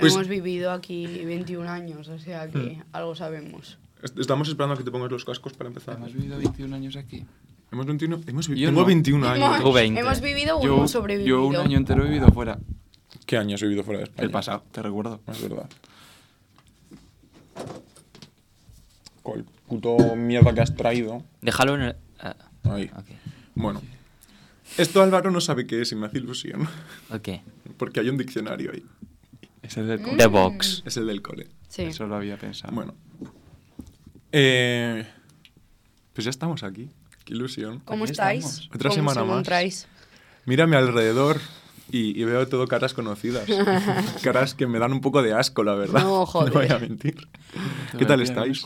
Pues- Hemos vivido aquí 21 años, o sea que algo sabemos. Est- Estamos esperando a que te pongas los cascos para empezar. Hemos vivido 21 años aquí. ¿Hemos 21? Hemos vi- Yo Tengo no. 21 años. Hemos, Tú 20. hemos vivido o Yo, hemos sobrevivido. yo un año entero he vivido fuera. ¿Qué año has vivido fuera de España? El pasado, te recuerdo. Es verdad. Con el puto mierda que has traído. Déjalo en el... ah, Ahí. ok. Bueno. Esto Álvaro no sabe qué es y me hace ilusión. Ok. Porque hay un diccionario ahí. Es el del Mm. cole. The Box. Es el del cole. Sí. Eso lo había pensado. Bueno. Eh, pues ya estamos aquí. Qué ilusión. ¿Cómo estáis? estamos. Otra ¿Cómo semana se más. Mira a mi alrededor y, y veo todo caras conocidas. caras que me dan un poco de asco, la verdad. No, joder. voy a mentir. ¿Qué tal estáis?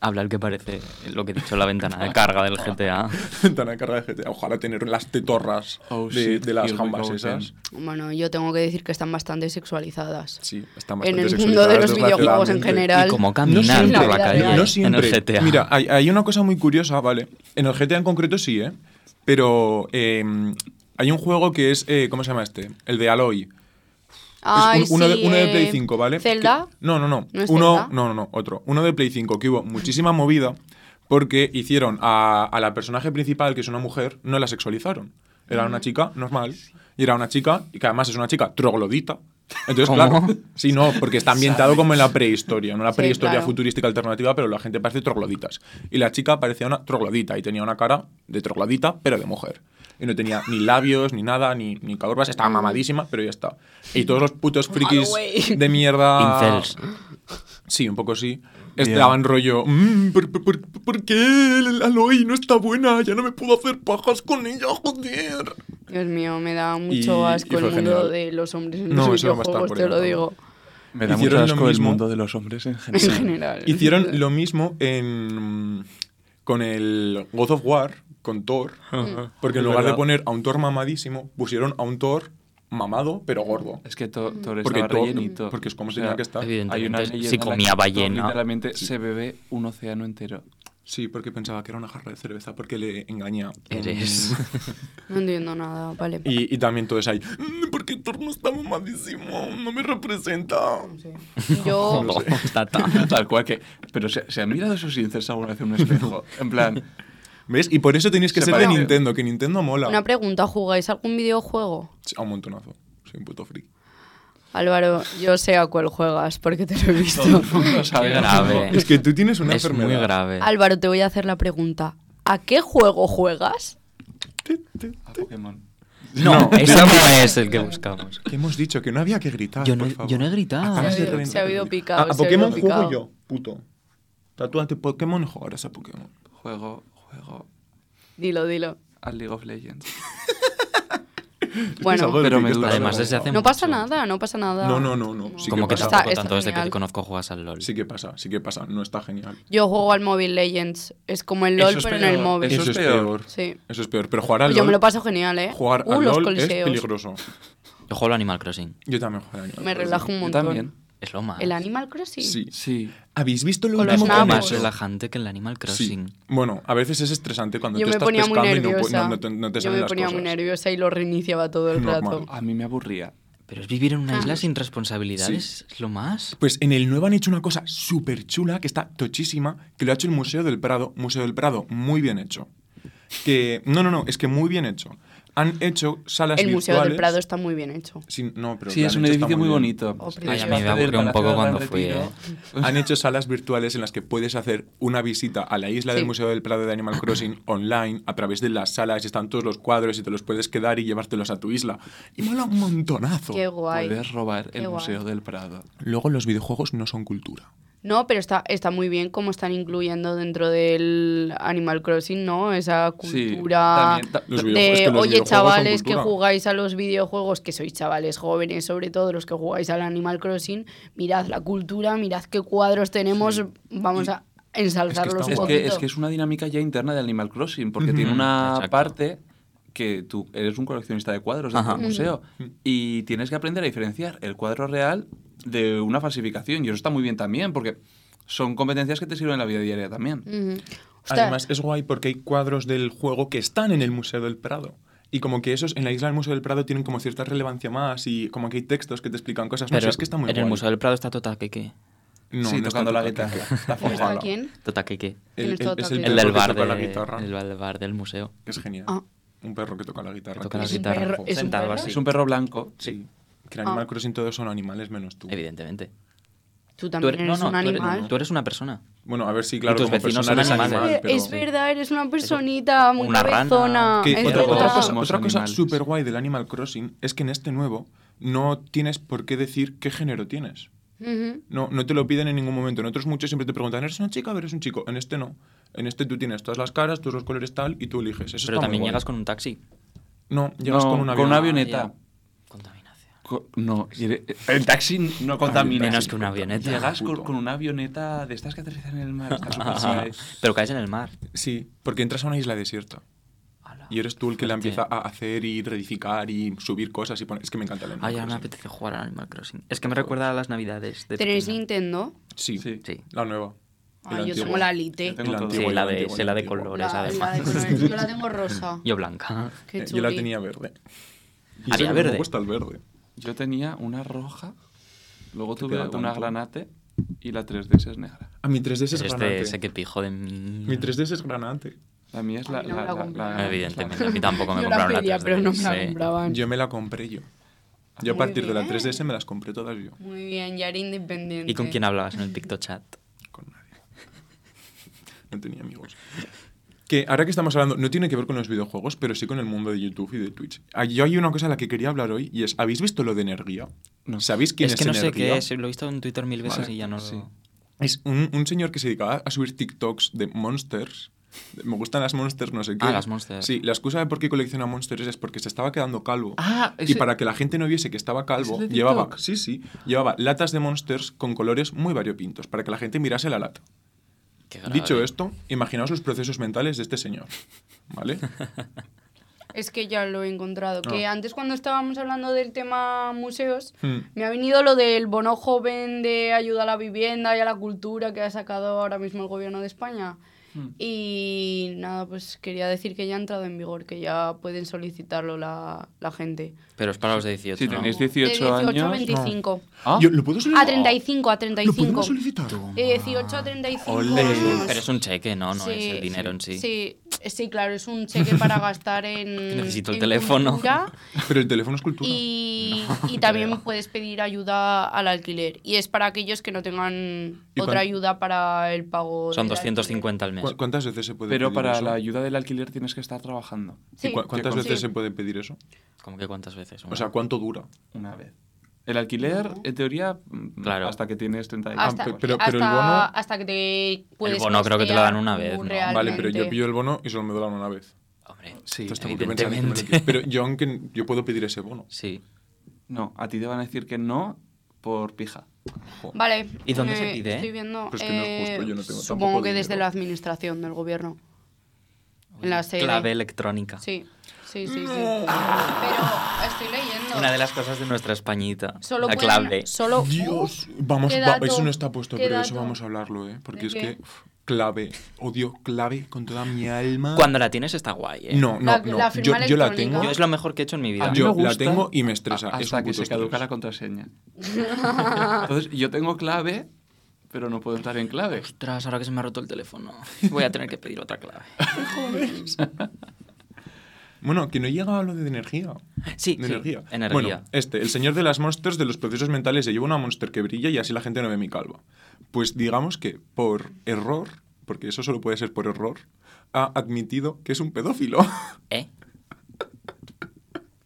Habla el que parece lo que he dicho en la ventana de carga del GTA. Ventana carga de GTA. Ojalá tener las tetorras Oh, de, de las jambas esas. Bueno, yo tengo que decir que están bastante sexualizadas. Sí, están En bastante el mundo de los sexualizadas, videojuegos en general. Y como No caminan siempre, por la calle. No en el GTA. Mira, hay, hay una cosa muy curiosa, ¿vale? En el GTA en concreto sí, ¿eh? Pero eh, hay un juego que es, eh, ¿cómo se llama este? El de Aloy. Ay, es un- uno, sí, de, uno de eh, Play 5, ¿vale? ¿Zelda? Que- no, no, no. ¿No uno, Zelda? no, no, no, otro. Uno de Play 5, que hubo muchísima movida porque hicieron a, a la personaje principal, que es una mujer, no la sexualizaron. Era una chica normal. Y era una chica, y que además es una chica troglodita. Entonces, ¿Cómo? claro. Sí, no, porque está ambientado como en la prehistoria, no la Sí, prehistoria claro. futurística alternativa, pero la gente parece trogloditas. Y la chica parecía una troglodita y tenía una cara de troglodita, pero de mujer. Y no tenía ni labios, ni nada, ni, ni curvas, estaba mamadísima, pero ya está. Y todos los putos frikis de mierda. Incels. Sí, un poco sí. Estaban rollo. "Mm, ¿por, por, qué el Aloy no está buena? Ya no me puedo hacer pajas con ella, joder. Dios mío, me da mucho Y- asco y el mundo de los hombres en No, los videojuegos, por te lo digo. Me da Hicieron mucho lo asco el mismo. mundo de los hombres en En general. general. Hicieron lo mismo en, con el God of War, con Thor. Porque en lugar de poner a un Thor mamadísimo, pusieron a un Thor mamado, pero gordo. Es que to- Thor Porque estaba rellenito. porque es como O sea, que estar. Hay una si comía ballena. Literalmente se bebe un océano entero. Sí, porque pensaba que era una jarra de cerveza, porque le engaña. Eres. No entiendo nada, vale. Y, y también todo es ahí. "Mm, Porque Thor no está mamadísimo, no me representa. Yo, Oh, tata. Tal cual que. Pero se, se han mirado esos incels alguna vez en un espejo. En plan. ¿Ves? Y por eso tenéis que Se ser de. Nintendo, que Nintendo mola. una pregunta, ¿jugáis algún videojuego? Sí, A un montonazo. Soy un puto freak. Álvaro, yo sé a cuál juegas porque te lo he visto. Todo el mundo Qué sabe. grave. Es que tú tienes una es enfermedad. muy grave. Álvaro, te voy a hacer la pregunta. ¿A qué juego juegas? A Pokémon. No, ese no es el que buscamos. ¿Qué hemos dicho? Que no había que gritar. Yo no, por favor. yo no he gritado. Acabas Se ha de habido- se ha habido el- picado, A, a se ha Pokémon habido juego picado. yo, puto. Tatúate Pokémon y jugarás a Pokémon. Juego, juego Dilo, dilo. al League of Legends. Bueno, pero me que dura. está Además, desde hace no pasa mucho. nada, no pasa nada. No, no, no, no. Sí Como que pasa. tampoco Está- tanto está desde que te genial. conozco juegas al LOL. Sí que pasa, sí que pasa. No está genial. Yo juego al Mobile Legends. Es como el LOL, es pero en el peor, móvil. Eso es es peor. peor. Sí. Eso es peor. Pero jugar al Yo LOL, me lo paso genial, ¿eh? jugar uh, al los LOL es coliseos. peligroso. Yo juego al Animal Crossing. Yo también juego al Animal Me Crossing. relajo un Yo montón. también. Es lo más. ¿El Animal Crossing? Sí. Sí. ¿Habéis visto lo último que más relajante que el Animal Crossing. Sí. Bueno, a veces es estresante cuando Yo tú me estás pescando y no te, no te Yo salen me las ponía cosas. muy nerviosa y lo reiniciaba todo el Normal. rato. A mí me aburría. Pero es vivir en una Ah. isla sin responsabilidades. Es lo más. Pues en el nuevo han hecho una cosa súper chula, que está tochísima, que lo ha hecho el Museo del Prado. Museo del Prado, muy bien hecho. Que, no, no, no, es que muy bien hecho. Han hecho salas El Museo virtuales. del Prado está muy bien hecho. Sí, no, pero Sí, es han un edificio muy bonito. Oh, Ay, a mí me aburrió del un poco del cuando fui, Retiro. Han hecho salas virtuales en las que puedes hacer una visita a la isla del Sí. Museo del Prado de Animal Crossing online a través de las salas y están todos los cuadros y te los puedes quedar y llevártelos a tu isla. Y mola un montonazo. Qué guay. Puedes robar Qué el guay. Museo del Prado. Luego los videojuegos no son cultura. No, pero está, está muy bien cómo están incluyendo dentro del Animal Crossing, ¿no? Esa Sí, cultura también, de, videojuegos- es que oye, chavales que cultura". jugáis a los videojuegos, que sois chavales jóvenes, sobre todo los que jugáis al Animal Crossing, mirad la cultura, mirad qué cuadros tenemos, vamos Y- a ensalzarlos está un Es que, es que es una dinámica ya interna de Animal Crossing, porque tiene una Exacto. parte que tú eres un coleccionista de cuadros Ajá. del museo y tienes que aprender a diferenciar el cuadro real de una falsificación. Y eso está muy bien también, porque son competencias que te sirven en la vida diaria también. Además, es guay porque hay cuadros del juego que están en el Museo del Prado. Y como que esos en la isla del Museo del Prado tienen como cierta relevancia más y como que hay textos que te explican cosas. No sé, Pero es que está muy en el guay. Museo del Prado está Tota Keke. No, sí, no está tocando la guitarra. Está ¿Quién? Tota Keke. ¿Quién El, es el- es el? El del bar, toca la de- guitarra. el del bar del museo. Es genial. Ah. Un perro que toca la guitarra. Que toca la que ¿Es un guitarra. perro? ¿Es un Sentado perro? así. Es un perro blanco. Sí. Que Ah. en Animal Crossing todos son animales menos tú. Evidentemente. Tú Tú también eres, eres no, no, un tú eres- animal. tú eres una persona. Bueno, a ver si, claro, tus como vecinos son eres animales. animal, pero... Es verdad, eres una personita muy Una rana. cabezona. Es otra, otra cosa, otra cosa súper guay del Animal Crossing es que en este nuevo no tienes por qué decir qué género tienes. Ujú. No, no te lo piden en ningún momento. En otros muchos siempre te preguntan, ¿eres una chica o eres un chico? En este no. En este tú tienes todas las caras, todos los colores tal y tú eliges. Eso Pero también llegas con un taxi. No, llegas No, con un con avión. una avioneta. Ah, ya. Contaminación. Co- No, el taxi no contamina. Menos que una avioneta. Llegas con, con una avioneta de estas que aterrizan en el mar. Guay. Pero caes en el mar. Sí, porque entras a una isla desierta. Y eres tú el que la empieza a hacer y reedificar y subir cosas y poner... Es que me encanta el Animal Ay, ahora me apetece jugar al Animal Crossing. Es que me recuerda a las navidades de ¿Tenéis pequeño. Nintendo? Sí, Sí. Sí. la nueva. Ah, yo tengo la Lite. Yo tengo antiguo, Sí, la de, antiguo, sé la de colores. La- además. la de colores. Yo la tengo rosa. Yo blanca. Qué Yo la tenía verde. Y Había verde. Me gusta el verde. Yo tenía una roja, luego tuve una tanto. granate y la 3DS es negra. A mi 3DS es Es granate. este, ese que pijo de mí. Mi 3DS es granate. La mía es la... no me la compraron. Evidentemente, a mí tampoco me Yo la compraron la pedía, 3DS. pero no me la compraban. Yo me la compré yo. Yo a partir de la bien. 3DS me las compré todas yo. Muy bien, ya era independiente. ¿Y con quién hablabas en el PictoChat? No tenía amigos. Que ahora que estamos hablando, no tiene que ver con los videojuegos, pero sí con el mundo de YouTube y de Twitch. Ah, Yo hay una cosa a la que quería hablar hoy y es, ¿habéis visto lo de energía? No. ¿Sabéis quién Es es, que no sé Energía? qué es, lo he visto en Twitter mil veces Vale, y ya no sí. lo... Es un, un señor que se dedicaba a subir TikToks de monsters. Me gustan las monsters, no sé qué. Ah, las Monsters. Sí, la excusa de por qué colecciona monsters es porque se estaba quedando calvo. Ah, Y para que la gente no viese que estaba calvo, ¿Es el de llevaba, sí, sí, llevaba latas de monsters con colores muy variopintos, para que la gente mirase la lata. Dicho esto, imaginaos los procesos mentales de este señor. ¿Vale? Es que ya lo he encontrado. Que Ah. antes cuando estábamos hablando del tema museos, Hmm. me ha venido lo del bono joven de ayuda a la vivienda y a la cultura que ha sacado ahora mismo el gobierno de España. Hmm. Y nada, pues quería decir que ya ha entrado en vigor, que ya pueden solicitarlo la, la gente. Pero es para los de 18, Si ¿no? tenéis De 18, 18 a años... 25. Ah, Yo, ¿Lo puedo solicitar? A 35, a ¿Lo 35. podemos solicitar? De 18 a 35. Ole. años. Pero es un cheque, ¿no? No Sí, es el dinero en sí. Sí, sí, claro, es un cheque para gastar en. Necesito el en teléfono. cultura Pero el teléfono es cultura. Y, No, y también creo. puedes pedir ayuda al alquiler. Y es para aquellos que no tengan ¿Y otra cuán- ayuda para el pago. Son del 250 al mes. ¿Cu- ¿Cuántas veces se puede pero pedir para eso? la ayuda del alquiler tienes que estar trabajando ¿Y Sí. cu- ¿Cuántas Sí. veces se puede pedir eso? ¿Cómo que cuántas veces? O sea, ¿cuánto dura? una vez. El alquiler, en teoría, mm, Claro. hasta que tienes 30 años. Hasta, Ah, pe- pero- pero el hasta- bono- hasta que te puedes bono creo que te lo dan una vez, ¿no? Vale, pero yo pillo el bono y solo me lo dan una vez. Hombre, Sí, Entonces tengo que pensar en que me lo evidentemente. Pero yo, aunque yo puedo pedir ese bono. Sí. No, a ti te van a decir que no por pija. Vale. ¿Y dónde eh, se pide? Estoy viendo. Pues que no es justo, eh, yo no tengo Supongo que desde dinero. la administración del gobierno. En la sede. Clave electrónica. Sí, sí, sí. sí. Pero estoy leyendo. Una de las cosas de nuestra Españita. Solo la pueden- clave. Solo. Dios, vamos, ¿Qué va- dato? eso no está puesto, ¿Qué pero eso dato? vamos a hablarlo, ¿eh? Porque ¿De es qué? que uf, clave, odio clave con toda mi alma. Cuando la tienes está guay, ¿eh? No, no, La- no. la yo, firma yo la electrónica. tengo. Yo es lo mejor que he hecho en mi vida. A mí Yo me la gusta tengo y me estresa, a- es Hasta que puto se caduca la contraseña. Entonces, yo tengo clave, pero no puedo entrar en clave. Ostras, ahora que se me ha roto el teléfono. Voy a tener que pedir otra clave. Bueno, que no llega a lo de energía. Sí, De sí, energía. energía. Bueno, este, el señor de las monsters de los procesos mentales se lleva una monster que brilla y así la gente no ve mi calva. Pues digamos que por error, porque eso solo puede ser por error, ha admitido que es un pedófilo. ¿Eh?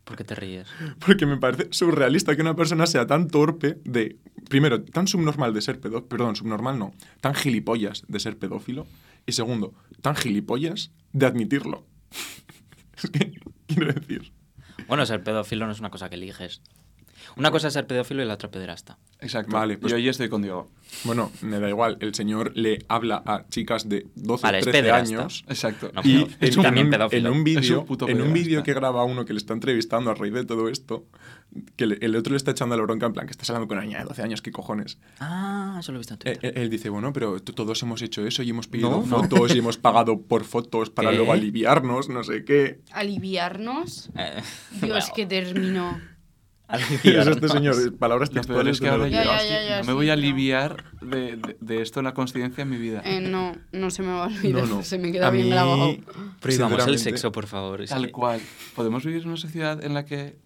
¿Por qué te ríes? Porque me parece surrealista que una persona sea tan torpe de. Primero, tan subnormal de ser pedófilo. Perdón, subnormal no. Tan gilipollas de ser pedófilo. Y segundo, tan gilipollas de admitirlo. quiero decir. Bueno, ser pedófilo no es una cosa que eliges. Una cosa es ser pedófilo y la otra pederasta. Exacto. Vale, pues- Yo hoy estoy con Diego. Bueno, me da igual. El señor le habla a chicas de 12, Vale, es 13 pederasta. años. Exacto. No, Y es en, también un, pedófilo. en un Es vídeo un en un vídeo que graba uno que le está entrevistando a raíz de todo esto, que le- el otro le está echando la bronca en plan, que estás hablando con una niña de 12 años, ¿qué cojones? Ah, eso lo he visto en Eh, Twitter. eh, él dice, bueno, pero todos hemos hecho eso y hemos pedido No, no. fotos y hemos pagado por fotos para ¿Qué? luego aliviarnos, no sé qué. Aliviarnos. Eh, Dios, bueno, que terminó. Y es este señor, palabras textuales es que de ahora Ya, ya, que ya, ya, no sí, me voy a no. aliviar de, de- de esto en la conciencia en mi vida. Eh, no, no se me va a olvidar. No, no. Se me queda A bien mí, grabado. Prohibamos el sexo, por favor. Tal que- cual. ¿Podemos vivir en una sociedad en la que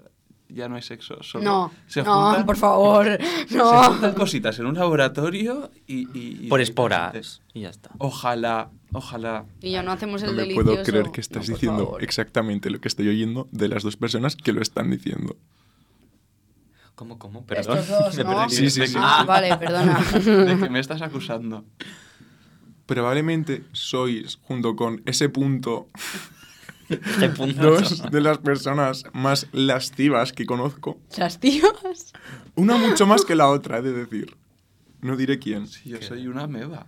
ya no hay sexo? Solo No, se no, juntan- por favor. Se No. juntan cositas en un laboratorio y... y- y Por esporas. Y ya está. Ojalá, ojalá. Y ya no hacemos No el me delicioso. puedo creer que estás No, diciendo favor. exactamente lo que estoy oyendo de las dos personas que lo están diciendo. ¿Cómo, cómo? Perdón. Estos dos, Me ¿no? Sí, sí, sí. Ah, vale, perdona. ¿De qué me estás acusando? Probablemente sois, junto con ese punto, Este punto. dos de las personas más lascivas que conozco. Las tías. Una mucho más que la otra, he de decir. No diré quién. Si yo soy una meba.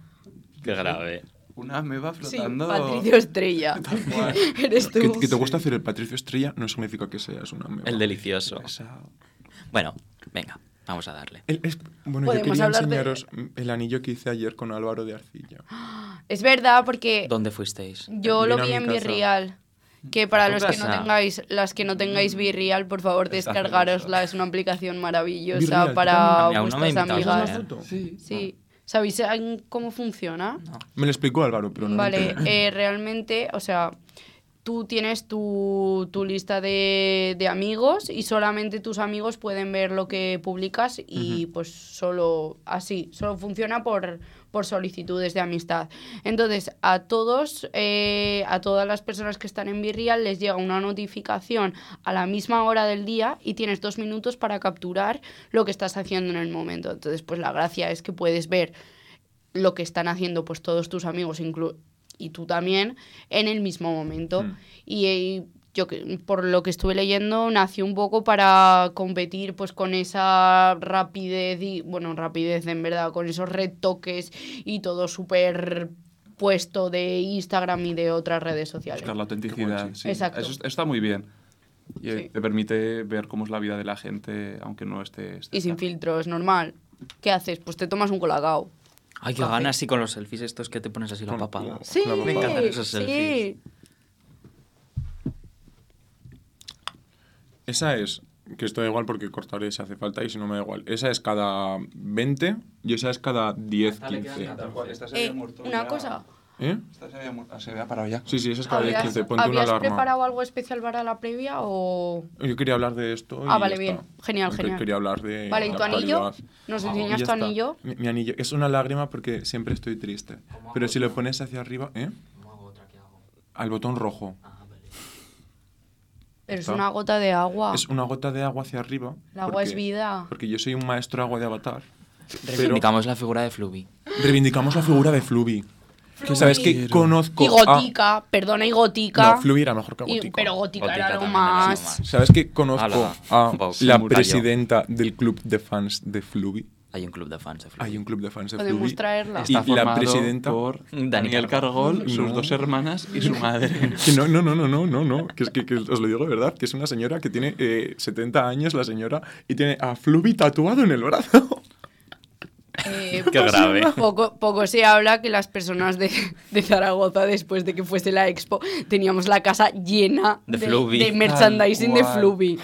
Qué grave. Una meba Sí, flotando... Patricio Estrella. Eres tú. Que, que te gusta hacer el Patricio Estrella no significa que seas una meba. El delicioso. Pesado. Bueno, venga, vamos a darle. El- es- bueno, yo quería de- enseñaros el anillo que hice ayer con Álvaro de Arcilla. Es verdad, porque ¿Dónde fuisteis? yo lo vi en. Virreal. Que para ¿A tu los que no tengáis, las que no tengáis Virreal, por favor, descargarosla. Es una aplicación maravillosa para vuestras amigas. ¿eh? Sí. Sí. ¿Sabéis en cómo funciona? Me lo explicó Álvaro, pero no lo Vale, eh, realmente, o sea, tú tienes tu, tu lista de, de amigos y solamente tus amigos pueden ver lo que publicas y pues solo así, solo funciona por, por solicitudes de amistad. Entonces, a todos, eh, a todas las personas que están en Virreal les llega una notificación a la misma hora del día y tienes dos minutos para capturar lo que estás haciendo en el momento. Entonces, pues la gracia es que puedes ver lo que están haciendo pues todos tus amigos inclu- y tú también en el mismo momento. Mm. Y, eh, yo que- por lo que estuve leyendo nació un poco para competir pues con esa rapidez y bueno, rapidez en verdad, con esos retoques y todo súper puesto de Instagram y de otras redes sociales. Buscar la autenticidad. Sí. Exacto. Eso está muy bien. Y eh, Sí. te permite ver cómo es la vida de la gente, aunque no esté... Y sin filtros, normal. ¿Qué haces? Pues te tomas un colacao. Ay, qué ganas así con los selfies estos que te pones así la papada. Sí, la Me encantan esos sí. selfies. Esa es, que esto da igual porque cortaré si hace falta y si no me da igual. Esa es cada 20 y esa es cada 10, 15. Eh, una cosa. ¿Eh? Esta se había, mu- se había parado ya. Sí, sí, esa es cada 10, ¿Habías, 15. Ponte una habías alarma. preparado algo especial para la previa o...? Yo quería hablar de esto. y Ah, vale, está. bien. Genial, Que- genial. Quería hablar de. Vale, ¿y tu anillo? ¿Nos Y enseñas tu está. anillo? Mi, mi anillo es una lágrima porque siempre estoy triste. Pero si lo pones hacia arriba, ¿eh? Al botón rojo. Pero es Está. una gota de agua. Es una gota de agua hacia arriba. El agua es porque- vida. Porque yo soy un maestro agua de avatar. Pero Reivindicamos la figura de Fluvi. reivindicamos la figura de Fluvi. Que sabes que conozco. Y a- gotica, perdona, y gotica. No, Fluvi era mejor que Y- Gótica. pero gótica, Gótica era algo más. ¿Sabes que conozco a la Murallo. presidenta del club de fans de Fluvi? Hay un club de fans de Fluvi. Hay un club de fans de Podemos Fluvi. traerla. Y Está la formado presidenta. por Dani Daniel Cargol, No. sus dos hermanas y su madre. Que no, no, no, no, no, no, no. Que, es que, que os lo digo de verdad, que es una señora que tiene eh, 70 años, la señora, y tiene a Fluvi tatuado en el brazo. Eh, Qué grave. Poco, poco se habla que las personas de, de Zaragoza, después de que fuese la expo, teníamos la casa llena De de, de merchandising de. Fluvi.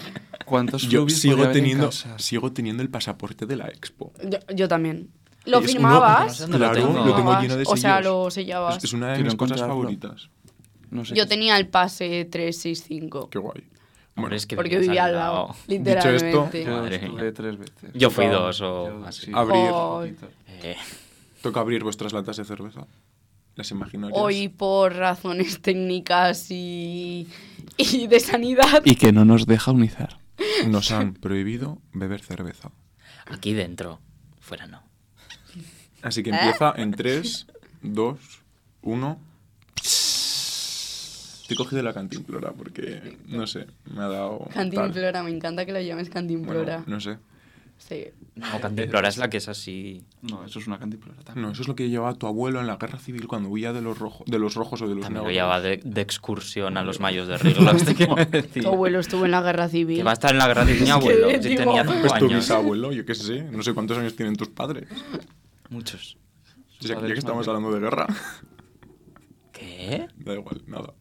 ¿Cuántos Yo sigo teniendo, sigo teniendo el pasaporte de la expo. Yo, yo también. ¿Lo Es firmabas? lo claro, tengo. lo tengo lleno de O sea, sellos. lo sellabas. Es, es una de Quiero mis cosas favoritas. No sé Yo tenía el pase 365. Qué guay. Hombre, Bueno, es que Porque vivía al lado, esto, literalmente. Yo Madre estuve mía. tres veces. Yo fui dos o Yo- así. sí. Abrir. Eh, toca abrir vuestras latas de cerveza. Las imaginarias. hoy por razones técnicas y, y de sanidad. Y que no nos deja unizar. Nos han prohibido beber cerveza. aquí dentro. Fuera no. Así que empieza en 3, 2, 1. Te he cogido la cantimplora porque, no sé, me ha dado... tal. Cantimplora, me encanta que lo llames cantimplora. Bueno, no sé. Sí. No, Cantimplora es la que es así. No, eso es una cantimplora también. No, eso es lo que llevaba tu abuelo en la guerra civil cuando huía de los, rojo- de los rojos o de los También lo negros. llevaba de, de excursión a los mayos de decir. Tu abuelo estuvo en la guerra civil. Que va a estar en la guerra de mi abuelo. Si tenía cinco Pues tu años. bisabuelo, yo qué sé. No sé cuántos años tienen tus padres. Muchos. O sea, padres ya que estamos hablando de guerra. ¿Qué? Da igual, nada.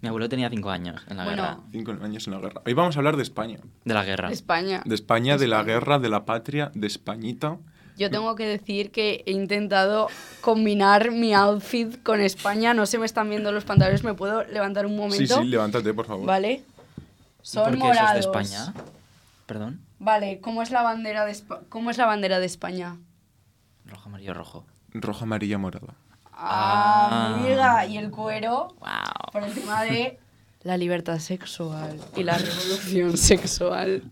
Mi abuelo tenía cinco años en la Bueno. guerra. Cinco años en la guerra. Hoy vamos a hablar de España. De la guerra. España. De España, de la guerra, de la patria, de Españita. Yo tengo que decir que he intentado combinar mi outfit con España. No se me están viendo los pantalones. ¿Me puedo levantar un momento? Sí, sí, levántate, por favor. Vale. ¿Y Son por qué morados. eso es de España? Perdón. Vale, ¿cómo es la bandera de Espa- ¿Cómo es la bandera de España? Rojo, amarillo, rojo. Roja, amarilla, morada. Ah, Ah. amiga, y el cuero Wow. por encima de la libertad sexual y la revolución sexual.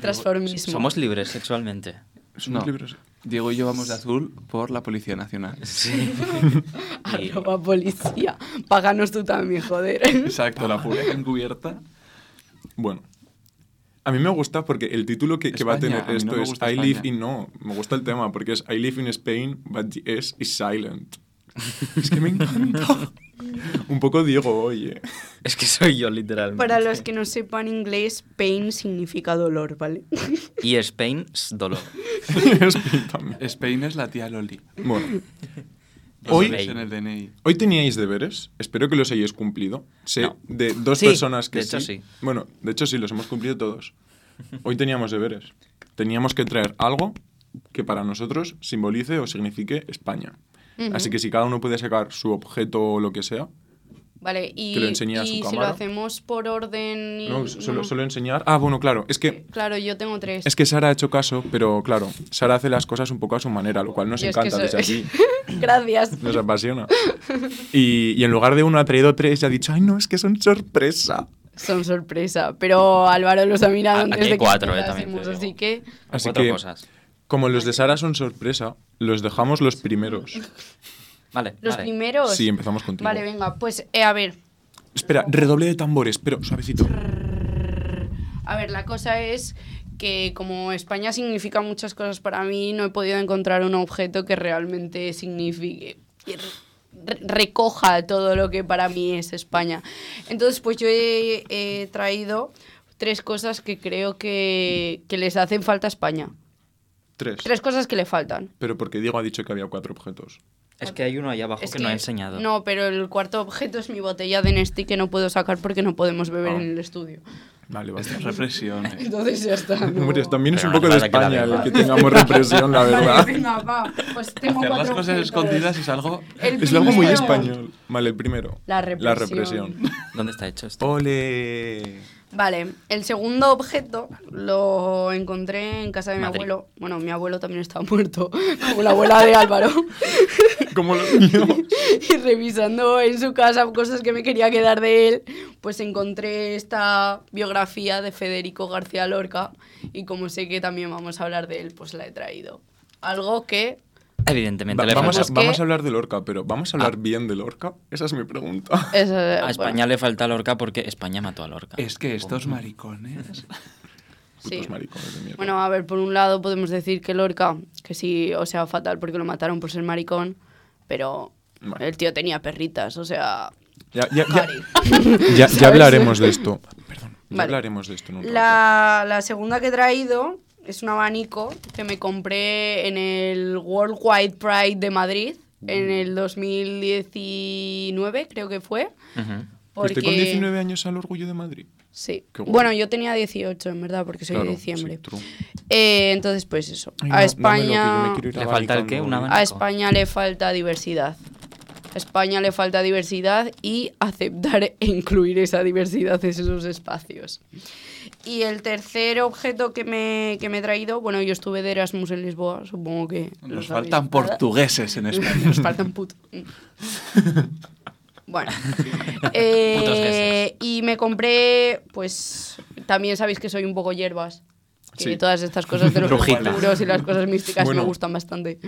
Transformismo. Somos libres sexualmente. Somos No. libres. Diego y yo vamos de azul por la Policía Nacional. Sí. Arroba policía. Páganos tú también, joder. Exacto, la pura encubierta. Bueno. A mí me gusta porque el título que, que va a tener a esto no es I live in... No, me gusta el tema porque es I live in Spain, but the S is silent. es que me encanta. Un poco Diego, oye. Es que soy yo, literalmente. Para los que no sepan inglés, pain significa dolor, ¿vale? Y Spain es dolor. Spain es la tía Loli. Bueno. Hoy- Hoy, en el DNI. hoy teníais deberes. Espero que los hayáis cumplido. Sé No. de dos Sí, personas que de hecho, sí. Bueno, de hecho sí, los hemos cumplido todos. Hoy teníamos deberes. Teníamos que traer algo que para nosotros simbolice o signifique España. Ujú. Así que si cada uno puede sacar su objeto o lo que sea, Vale, y, Que lo enseñe a su y si lo cámara. hacemos por orden... y- no, solo, no. solo enseñar. Ah, bueno, claro, es que Claro, yo tengo tres. es que Sara ha hecho caso, pero claro, Sara hace las cosas un poco a su manera, lo cual nos Yo es que encanta soy- desde aquí. Gracias. Nos apasiona. Y, y en lugar de uno ha traído tres y ha dicho, ay, no, es que son sorpresa. Son sorpresa, pero Álvaro los ha mirado Ah, antes aquí hay de que cuatro, eh, también así que... Así Cuatro que, cosas. Como los de Sara son sorpresa, los dejamos los primeros. Vale. Los vale. primeros... Sí, empezamos contigo. Vale, venga, pues eh, a ver, Espera, redoble de tambores, pero suavecito. A ver, la cosa es que como España significa muchas cosas para mí, no he podido encontrar un objeto que realmente signifique re- recoja todo lo que para mí es España. Entonces, pues yo he, he traído tres cosas que creo que, que les hacen falta a España. Tres. Tres cosas que le faltan. Pero porque Diego ha dicho que había cuatro objetos. Es que hay uno ahí abajo Es que, no he enseñado. No, pero el cuarto objeto es mi botella de Nesti que no puedo sacar porque no podemos beber Ah. en el estudio. Vale, vale. Es represión. eh. Entonces ya está. no. Hombre, también es Pero un no poco de que la España el que tengamos represión, la Vale, verdad. venga, va. Pues tengo Hacer las cosas objetos. escondidas es algo... Es algo muy español. Vale, el primero. La La represión. represión. ¿Dónde está hecho esto? Ole. Vale, el segundo objeto lo encontré en casa de mi abuelo. Bueno, mi abuelo también estaba muerto, como la abuela de Álvaro. Como los míos. y revisando en su casa cosas que me quería quedar de él, pues encontré esta biografía de Federico García Lorca y como sé que también vamos a hablar de él, pues la he traído. Algo que Evidentemente Va- le vamos, a, falta- vamos a hablar de Lorca, pero ¿vamos a hablar bien de Lorca? Esa es mi pregunta. es, eh, A España le falta Lorca porque España mató a Lorca. Es que estos maricones... sí. De mierda. Bueno, a ver, por un lado podemos decir que Lorca, que sí, o sea, fatal porque lo mataron por ser maricón, pero Vale. el tío tenía perritas, o sea... Ya, ya, ya, ya, hablaremos de esto. Perdón, ya Vale. hablaremos de esto en un. La, la segunda que he traído es un abanico que me compré en el World Wide Pride de Madrid en el 2019, creo que fue. Porque... ¿Fuiste con 19 años al Orgullo de Madrid? Sí. Bueno, yo tenía 18, en verdad, porque soy Claro, de diciembre. sí. Eh, entonces, pues eso. Ay, a no, España... ¿Le falta el qué? A España le falta diversidad. A España le falta diversidad y aceptar e incluir esa diversidad en esos espacios. Y el tercer objeto que me, que me he traído, bueno, yo estuve de Erasmus en Lisboa, supongo que... lo Nos sabéis. faltan portugueses en España. Nos faltan put. Bueno. Eh, Putos y me compré, pues, también sabéis que soy un poco hierbas. Que Sí. todas estas cosas de los conjuros y las cosas místicas Bueno. me gustan bastante.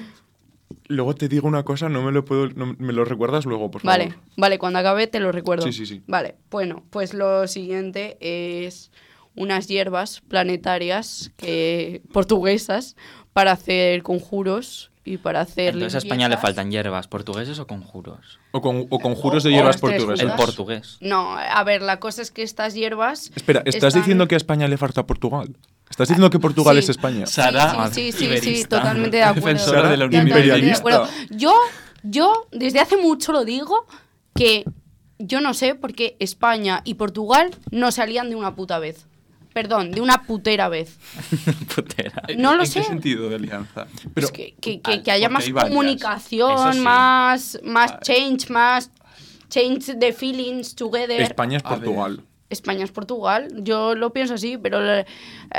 luego te digo una cosa, no me lo puedo. no- me lo recuerdas luego, por favor. Vale, vale, cuando acabe te lo recuerdo. Sí, sí, sí. Vale, bueno, pues lo siguiente es unas hierbas planetarias que, portuguesas para hacer conjuros y para hacer Entonces a España le faltan hierbas portugueses o conjuros. O, con, o conjuros O- de hierbas portuguesas. El portugués. No, a ver, la cosa es que estas hierbas... Espera, ¿estás están- diciendo que a España le falta Portugal? ¿Estás diciendo que Portugal Sí. es España? Sí, Sara, sí, sí, sí, sí, totalmente de acuerdo. Defensora de la Unión Imperialista. acuerdo. Yo, yo desde hace mucho lo digo que yo no sé por qué España y Portugal no salían de una puta vez. Perdón, de una putera vez. Putera. No lo ¿En sé. qué sentido de alianza? Pero- Es que, que- que- que haya más comunicación, sí. más, más change, más change the feelings together. España es A ver. Portugal. España es Portugal. Yo lo pienso así, pero eh,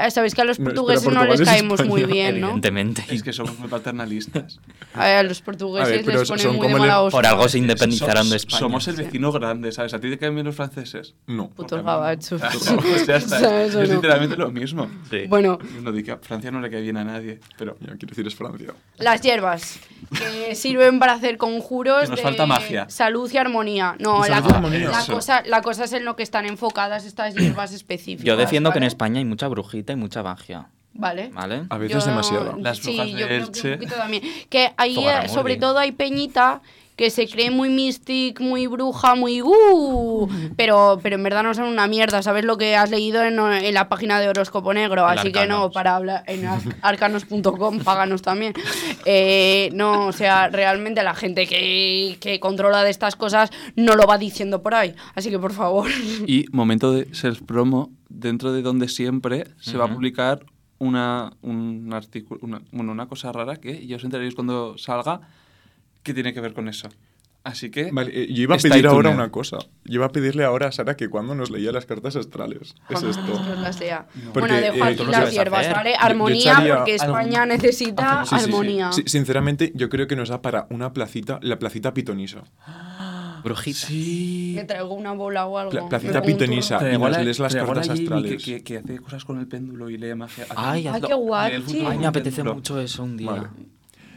sabéis que a los portugueses no les es caemos muy España. bien, ¿no? Evidentemente. Es que somos muy paternalistas. A los portugueses A ver, pero les son ponen muy de mala el- hostia. Por algo se independizaron de España. Somos el vecino grande, ¿sabes? ¿A ti te caen bien los franceses? No. Putos gabachos. Pues ya está. ¿Sabes o Es no? literalmente lo mismo. Sí. Bueno, No a Francia no le cae bien a nadie, pero Ya, quiero decir, es Francia. las hierbas que sirven para hacer conjuros nos de falta magia. salud y armonía. No, Y la, salud y co- armonía. la cosa, la cosa es en lo que están enfocadas estas hierbas específicas. Yo defiendo que en ¿vale? España hay mucha brujita y mucha magia. Vale. ¿Vale? A veces Yo- demasiado. Las sí, brujas yo de creo que Elche. un poquito también. Que ahí, eh, sobre todo, hay peñita que se cree muy mystic, muy bruja, muy uh, pero, pero en verdad no son una mierda. ¿Sabes lo que has leído en, en la página de Horóscopo Negro? El Así que no, para hablar en ar- arcanos.com, páganos también. Eh, no, o sea, realmente la gente que, que controla de estas cosas no lo va diciendo por ahí. Así que por favor. Y momento de self-promo, dentro de donde siempre se va a publicar una, un artículo, una, bueno, una cosa rara que ya os enteraréis cuando salga, que tiene que ver con eso. Así que... Vale, eh, yo iba a pedir ahora tuned. una cosa. Yo iba a pedirle ahora a Sara que cuando nos leía las cartas astrales. Es Jamás esto. Dios las lea. Porque, bueno, dejo eh, aquí las hierbas, hacer. ¿vale? Yo- yo Armonía, echaría porque España necesita Sí, sí, sí. armonía. Sí, sinceramente, yo creo que nos da para una placita, la placita pitonisa. Brujita. Sí. Me traigo una bola o algo. Pla- placita pitonisa. y la- lees las cartas astrales. Que, que, que hace cosas con el péndulo y lee magia. Ay, Ay, qué guay, Ay, me apetece péndulo. mucho eso un día.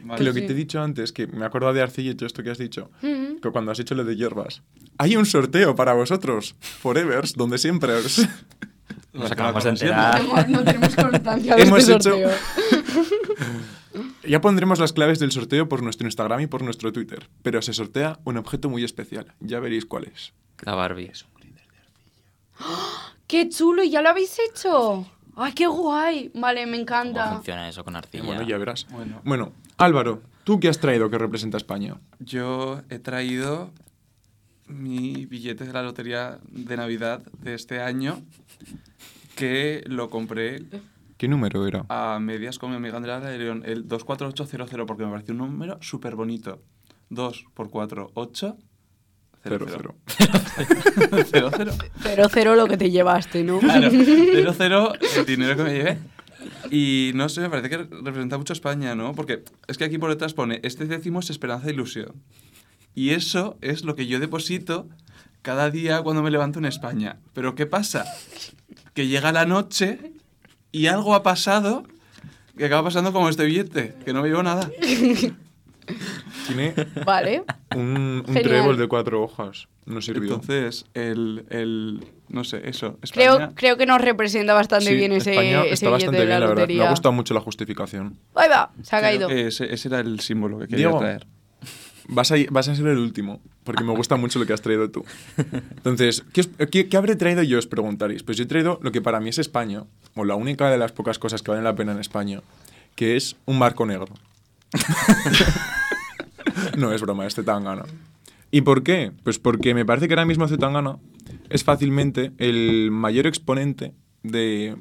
Vale. Que lo que Sí. te he dicho antes, que me acuerdo de Arcilla y todo esto que has dicho, Mm. que cuando has hecho lo de hierbas, hay un sorteo para vosotros, Forevers, donde siempre os... Nos acabamos de enterar. No, no tenemos constancia de Hemos este hecho- sorteo. Ya pondremos las claves del sorteo por nuestro Instagram y por nuestro Twitter, pero se sortea un objeto muy especial, ya veréis cuál es. La Barbie. ¡Qué chulo! ¿Y ya lo habéis hecho? ¡Ay, qué guay! Vale, me ¿Cómo encanta. funciona eso con arcilla? Bueno, ya verás. Bueno. Bueno, Álvaro, ¿tú qué has traído que representa a España? Yo he traído mi billete de la lotería de Navidad de este año, que lo compré ¿Qué número era? a medias con mi amiga Andrea de León, el 24800, porque me pareció un número súper bonito. 2 por 4, 8. Cero, cero. 0, 0. Pero cero lo que te llevaste, ¿no? Claro, 0, 0 el dinero que me llevé. Y no sé, me parece que representa mucho a España, ¿no? Porque es que aquí por detrás pone, este décimo es esperanza e ilusión. Y eso es lo que yo deposito cada día cuando me levanto en España. Pero ¿qué pasa? Que llega la noche y algo ha pasado que acaba pasando como este billete, que no me llevo nada. Tiene Vale. un, un trébol de cuatro hojas. No sirvió. Entonces, el, el no sé, eso, Creo, España... creo que nos representa bastante Sí, bien ese, España ese está billete bastante de bien, la la verdad. Me lotería. ha gustado mucho la justificación. Ahí va, se ha creo caído. ese, ese era el símbolo que quería Diego. traer. Vas a, vas a ser el último, porque me gusta mucho lo que has traído tú. Entonces, ¿qué, os- qué- qué habré traído yo? Os preguntaréis. Pues yo he traído lo que para mí es España, o la única de las pocas cosas que valen la pena en España, que es un marco negro. no, es broma, es Zetangana. ¿Y por qué? Pues porque me parece que ahora mismo Zetangana es fácilmente el mayor exponente de...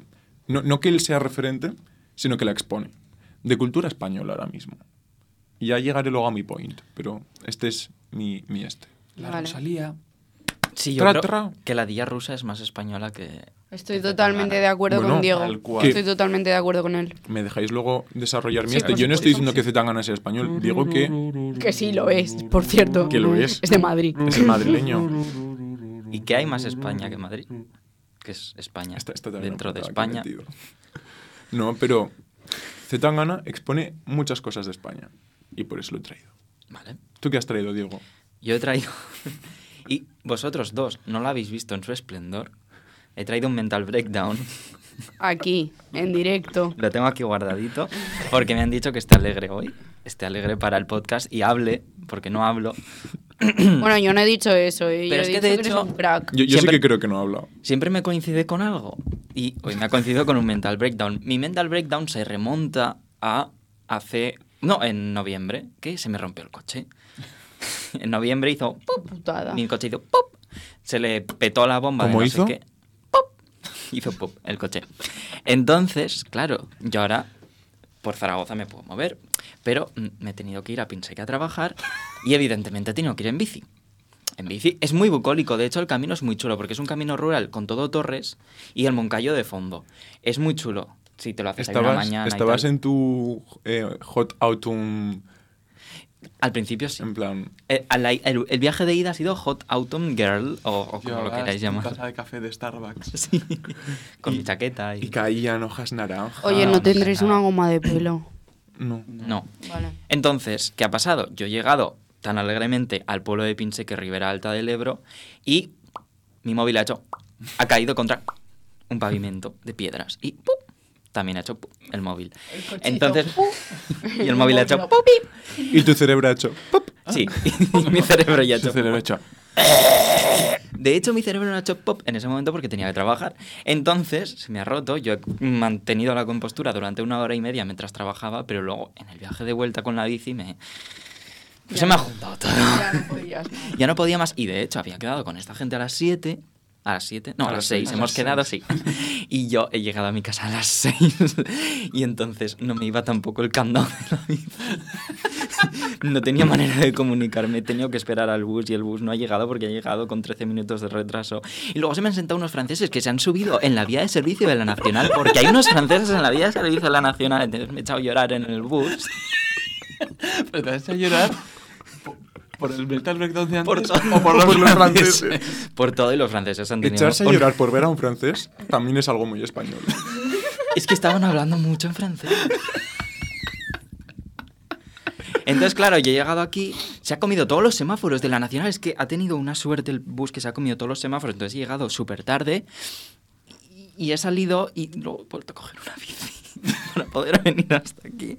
No, no que él sea referente, sino que la expone. De cultura española ahora mismo. Y ya llegaré luego a mi point, pero este es mi, mi este. La Vale. Rosalía. Sí, yo Tra, creo tra. que la Día rusa es más española que... Estoy totalmente de acuerdo Bueno, con Diego. Estoy totalmente de acuerdo con él. ¿Me dejáis luego desarrollar mi Sí, este? Yo no estoy diciendo que Zetangana sea español, digo que Que sí lo es, por cierto. Que lo es. Es de Madrid. es el madrileño. ¿Y qué hay más España que Madrid? Que es España. Esta- esta Dentro de España. No, pero Zetangana expone muchas cosas de España. y por eso lo he traído. Vale. ¿Tú qué has traído, Diego? Yo he traído. y vosotros dos no lo habéis visto en su esplendor. He traído un mental breakdown. Aquí, en directo. Lo tengo aquí guardadito porque me han dicho que esté alegre hoy. Esté alegre para el podcast y hable, porque no hablo. Bueno, yo no he dicho eso. ¿eh? Yo Pero he es que, dicho de que eres hecho- un crack. Yo, yo sí Siempre- que creo que no he hablado. Siempre me coincide con algo. Y hoy me ha coincidido con un mental breakdown. Mi mental breakdown se remonta a hace. No, en noviembre, que se me rompió el coche. en noviembre hizo. ¡pup! Putada. Mi coche hizo. ¡pup! Se le petó la bomba. de ¿Cómo no hizo? Sé qué. Hizo ¡pup! el coche. Entonces, claro, yo ahora por Zaragoza me puedo mover. Pero mm, me he tenido que ir a Pinseque a trabajar y evidentemente he tenido que ir en bici. En bici es muy bucólico, de hecho el camino es muy chulo porque es un camino rural con todo torres y el Moncayo de fondo. Es muy chulo si te lo haces ahí una Estabas, mañana. y estabas tal. en tu eh, hot autumn, Al principio sí. en plan... Eh, el, el viaje de ida ha sido Hot Autumn Girl o, o como lo queráis llamar. taza de café de Starbucks. Sí. Con mi chaqueta y... Y caían hojas naranjas. Oye, Ah, ¿no no tendréis una goma de pelo? No. No. Vale. Entonces, ¿qué ha pasado? Yo he llegado tan alegremente al pueblo de Pinseque, Ribera Alta del Ebro, y mi móvil ha hecho, ha caído contra un pavimento de piedras. Y ¡pum! También ha hecho el móvil. Entonces, y el móvil ha hecho ¡pum! Y tu cerebro ha hecho... ¡pop! Sí, y mi cerebro ya ha hecho cerebro hecho. De hecho, mi cerebro no ha hecho pop en ese momento porque tenía que trabajar. Entonces, se me ha roto. Yo he mantenido la compostura durante una hora y media mientras trabajaba, pero luego en el viaje de vuelta con la bici me... Ya se me ha no. juntado todo. Ya no podías más. Ya no podía más. Y de hecho, había quedado con esta gente a las 7. ¿A las 7? No, a, A las las 6. seis. Hemos las quedado, sí. Y yo he llegado a mi casa a las 6. Y entonces no me iba tampoco el countdown de la bici. No tenía manera de comunicarme. He tenido que esperar al bus y el bus no ha llegado porque ha llegado con 13 minutos de retraso. Y luego se me han sentado unos franceses que se han subido en la vía de servicio de la Nacional porque hay unos franceses en la vía de servicio de la Nacional. Entonces me he echado a llorar en el bus. Pero te has hecho llorar por el mental breakdown de Por antes todo. o por los, Por los franceses. franceses. Por todo y los franceses han tenido... Echarse a llorar por ver a un francés también es algo muy español. Es que estaban hablando mucho en francés. Entonces, claro, yo he llegado aquí, se ha comido todos los semáforos de la Nacional. Es que ha tenido una suerte el bus que se ha comido todos los semáforos. Entonces he llegado súper tarde y, y he salido y luego he vuelto a coger una bici para poder venir hasta aquí.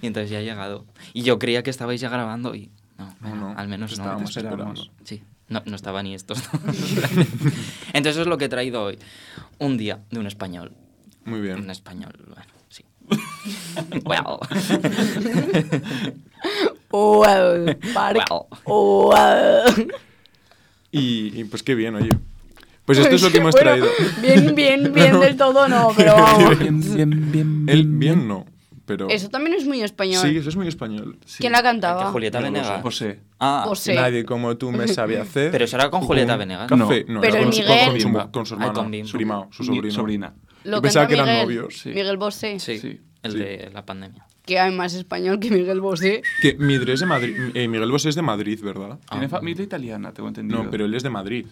Y entonces ya he llegado. Y yo creía que estabais ya grabando y no, No, bueno, no, al menos te no. estábamos esperando. Sí, no, no estaba ni estos. entonces eso es lo que he traído hoy. Un día de un español. Muy bien. Un español, bueno, sí. Wow. Wow, Park. Wow. Wow. Y, y pues qué bien, oye. Pues esto es lo que hemos Bueno, traído. Bien, bien, bien del todo no, pero vamos. Bien, bien, bien, Él bien no, pero... Eso también es muy español. Sí, eso es muy español. ¿Quién la Que cantaba? Julieta No Venegas. José. Ah, José. Nadie como tú me sabe hacer. Pero eso era con Julieta Venegas. Café. No, Pero el con, su- Miguel- con, su, con su Ay, hermana, con su prima, su Mi sobrino. sobrina. Lo Yo pensaba que eran Miguel, novios. Sí. Miguel Bosé. sí, Sí. el Sí. de la pandemia. Que hay más español que Miguel Bosé. Que Midre es de Madrid. eh, Miguel Bosé es de Madrid, ¿verdad? Tiene Ah. familia italiana, tengo entendido. No, pero él es de Madrid.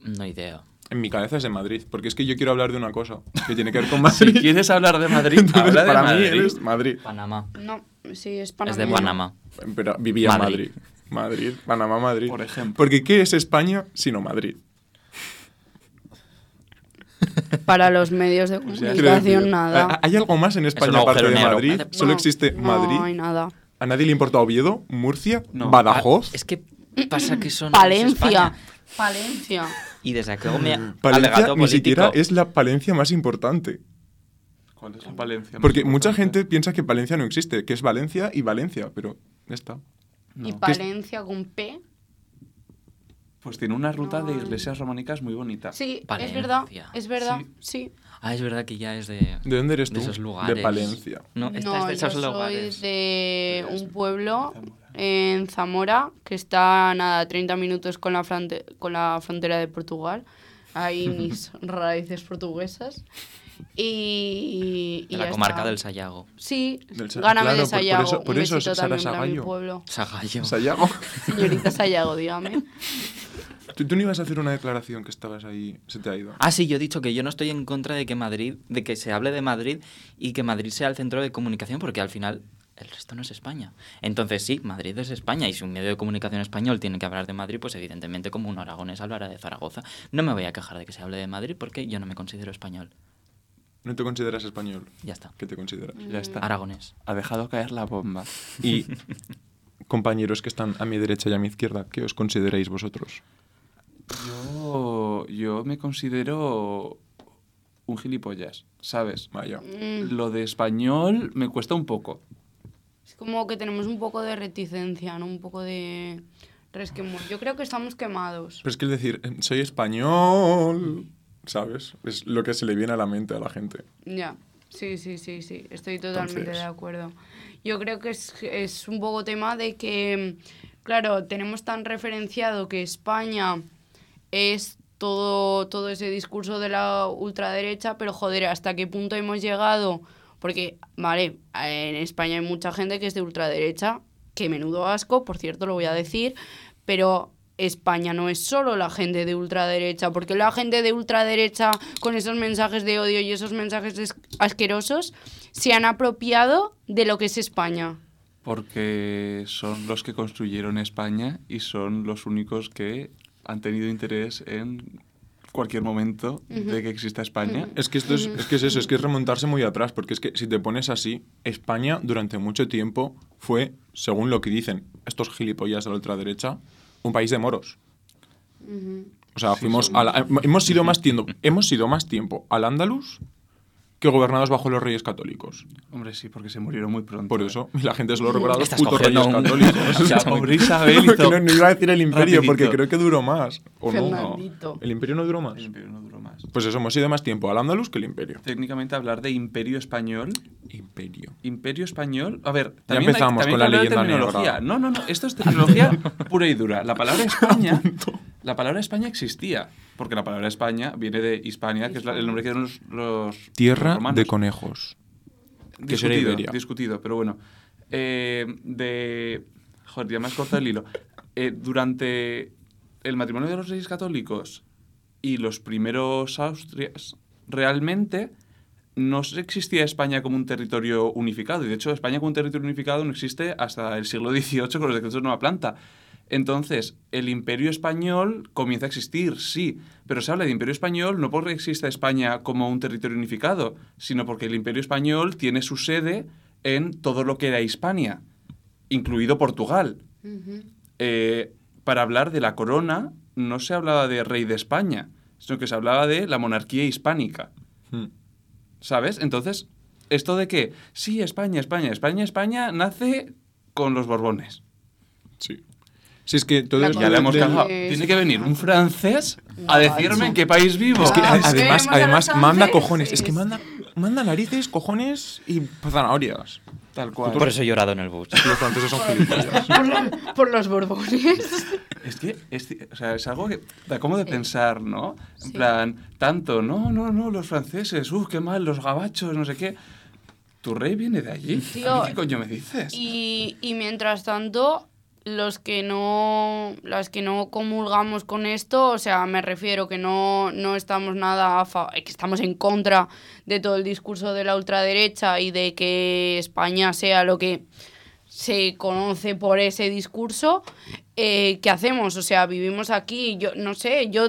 No idea. En mi cabeza es de Madrid. Porque es que yo quiero hablar de una cosa que tiene que ver con Madrid. Si quieres hablar de Madrid, Entonces, habla de para mí Madrid. él es Madrid. Panamá. No, sí, es Es Panamá. de Panamá. Pero vivía en Madrid. Madrid. Madrid, Panamá, Madrid. Por ejemplo. Porque ¿qué es España sino Madrid? Para los medios de comunicación, decir, nada. ¿hay- ¿Hay algo más en España aparte de. Madrid? No, Solo existe No Madrid. hay nada. ¿A nadie le importa Oviedo, Murcia, No. Badajoz? Ah, es que pasa que son. Palencia. Palencia. Y desde hago mi Palencia ni político. siquiera es la Palencia más importante. ¿Cuál es la Palencia? Porque más mucha gente piensa que Palencia no existe, que es Valencia y Valencia, pero ya está. Y No. Palencia con P. Pues tiene una ruta de No. iglesias románicas muy bonita. Sí, es Palencia. verdad. Es verdad, Sí. sí. Ah, es verdad que ya es de. ¿De dónde eres de tú? esos lugares. De Palencia. No, esta No, es de esos yo soy lugares. de un pueblo Zamora. En Zamora que está nada, a 30 minutos con la, fronte- con la frontera de Portugal. Ahí mis raíces portuguesas. Y, y De la ya comarca está. del Sayago. Sí, Del Sa- gáname claro, de por- por Sayago. eso- por eso besito Sara Sagallo. pueblo. Sagallo. Sayago. Señorita Sayago, dígame. ¿Tú, tú no ibas a hacer una declaración que estabas ahí, se te ha ido. Ah, sí, yo he dicho que yo no estoy en contra de que Madrid, de que se hable de Madrid y que Madrid sea el centro de comunicación, porque al final el resto no es España. Entonces sí, Madrid es España y si un medio de comunicación español tiene que hablar de Madrid, pues evidentemente como un aragonés hablará de Zaragoza. No me voy a quejar de que se hable de Madrid porque yo no me considero español. No te consideras español. Ya está. ¿Qué te consideras? Ya está. Aragonés. Ha dejado caer la bomba. Y compañeros que están a mi derecha y a mi izquierda, ¿qué os consideráis vosotros? Yo, yo me considero un gilipollas, ¿sabes? Vaya. Mm, Lo de español me cuesta un poco. Es como que tenemos un poco de reticencia, ¿no? Un poco de resquemor. Yo creo que estamos quemados. Pero es que el decir, eh, soy español, ¿sabes? Es lo que se le viene a la mente a la gente. Ya, sí, sí, sí, sí, estoy totalmente Entonces- de acuerdo. Yo creo que es, es un poco tema de que, claro, tenemos tan referenciado que España es todo, todo ese discurso de la ultraderecha, pero joder, ¿hasta qué punto hemos llegado? Porque, vale, en España hay mucha gente que es de ultraderecha, que menudo asco, por cierto, lo voy a decir, pero España no es solo la gente de ultraderecha, porque la gente de ultraderecha con esos mensajes de odio y esos mensajes es- asquerosos se han apropiado de lo que es España. Porque son los que construyeron España y son los únicos que han tenido interés en cualquier momento de que exista España. Es que, esto es, es que es eso, es que es remontarse muy atrás, porque es que si te pones así, España durante mucho tiempo fue, según lo que dicen estos gilipollas de la ultraderecha, un país de moros. O sea, Sí, fuimos a la- hemos, sido más tiempo, hemos sido más tiempo al Andalus que gobernados bajo los reyes católicos. Hombre, sí, porque se murieron muy pronto. Por ¿eh? eso, la gente solo recuerda a los putos reyes un- católicos. O sea, pobre Isabel hizo- no, no iba a decir el imperio, porque Rapidito. creo que duró más. ¿O no? ¿El imperio no duró más? El imperio no duró más. Pues eso, hemos sido más tiempo al Andalus que el imperio. Técnicamente hablar de imperio español Imperio. Imperio español. A ver, Ya también empezamos hay, también con la de leyenda terminología. negra. No, no, no. Esto es terminología pura y dura. La palabra España. la palabra España existía. Porque la palabra España viene de Hispania, que es la- el nombre que dieron los, los Tierra los romanos. de conejos. discutido, discutido, pero bueno. Eh, de. Joder, ya me has cortado el hilo. Eh, durante el matrimonio de los reyes católicos y los primeros Austrias, realmente no existía España como un territorio unificado. Y de hecho, España como un territorio unificado no existe hasta el siglo XVIII con los decretos de Nueva Planta. Entonces, el imperio español comienza a existir, sí, pero se habla de imperio español no porque exista España como un territorio unificado, sino porque el imperio español tiene su sede en todo lo que era Hispania, incluido Portugal. Eh, para hablar de la corona, no se hablaba de rey de España, sino que se hablaba de la monarquía hispánica. Hmm. ¿Sabes? Entonces, esto de que, sí, España, España, España, España nace con los Borbones. Sí. Si es que todo Ya le hemos cagado. Tiene que venir un francés a decirme en qué país vivo. Es que Ah, además, a además manda cojones. Es que manda, manda narices, cojones y zanahorias. Tal cual. Por eso he llorado en el bus. Los franceses son gilipollas. por, la- por los borbones. Es que es, o sea, es algo que da como de pensar, ¿no? En Sí. plan, tanto, no, no, no, los franceses, uff, qué mal, los gabachos, no sé qué. Tu rey viene de allí. Tío, ¿A mí ¿Qué coño me dices? Y, y mientras tanto, los que no las que no comulgamos con esto, o sea, me refiero que no, no estamos nada a fa- que estamos en contra de todo el discurso de la ultraderecha y de que España sea lo que se conoce por ese discurso, eh, ¿qué hacemos? O sea, vivimos aquí, yo no sé, yo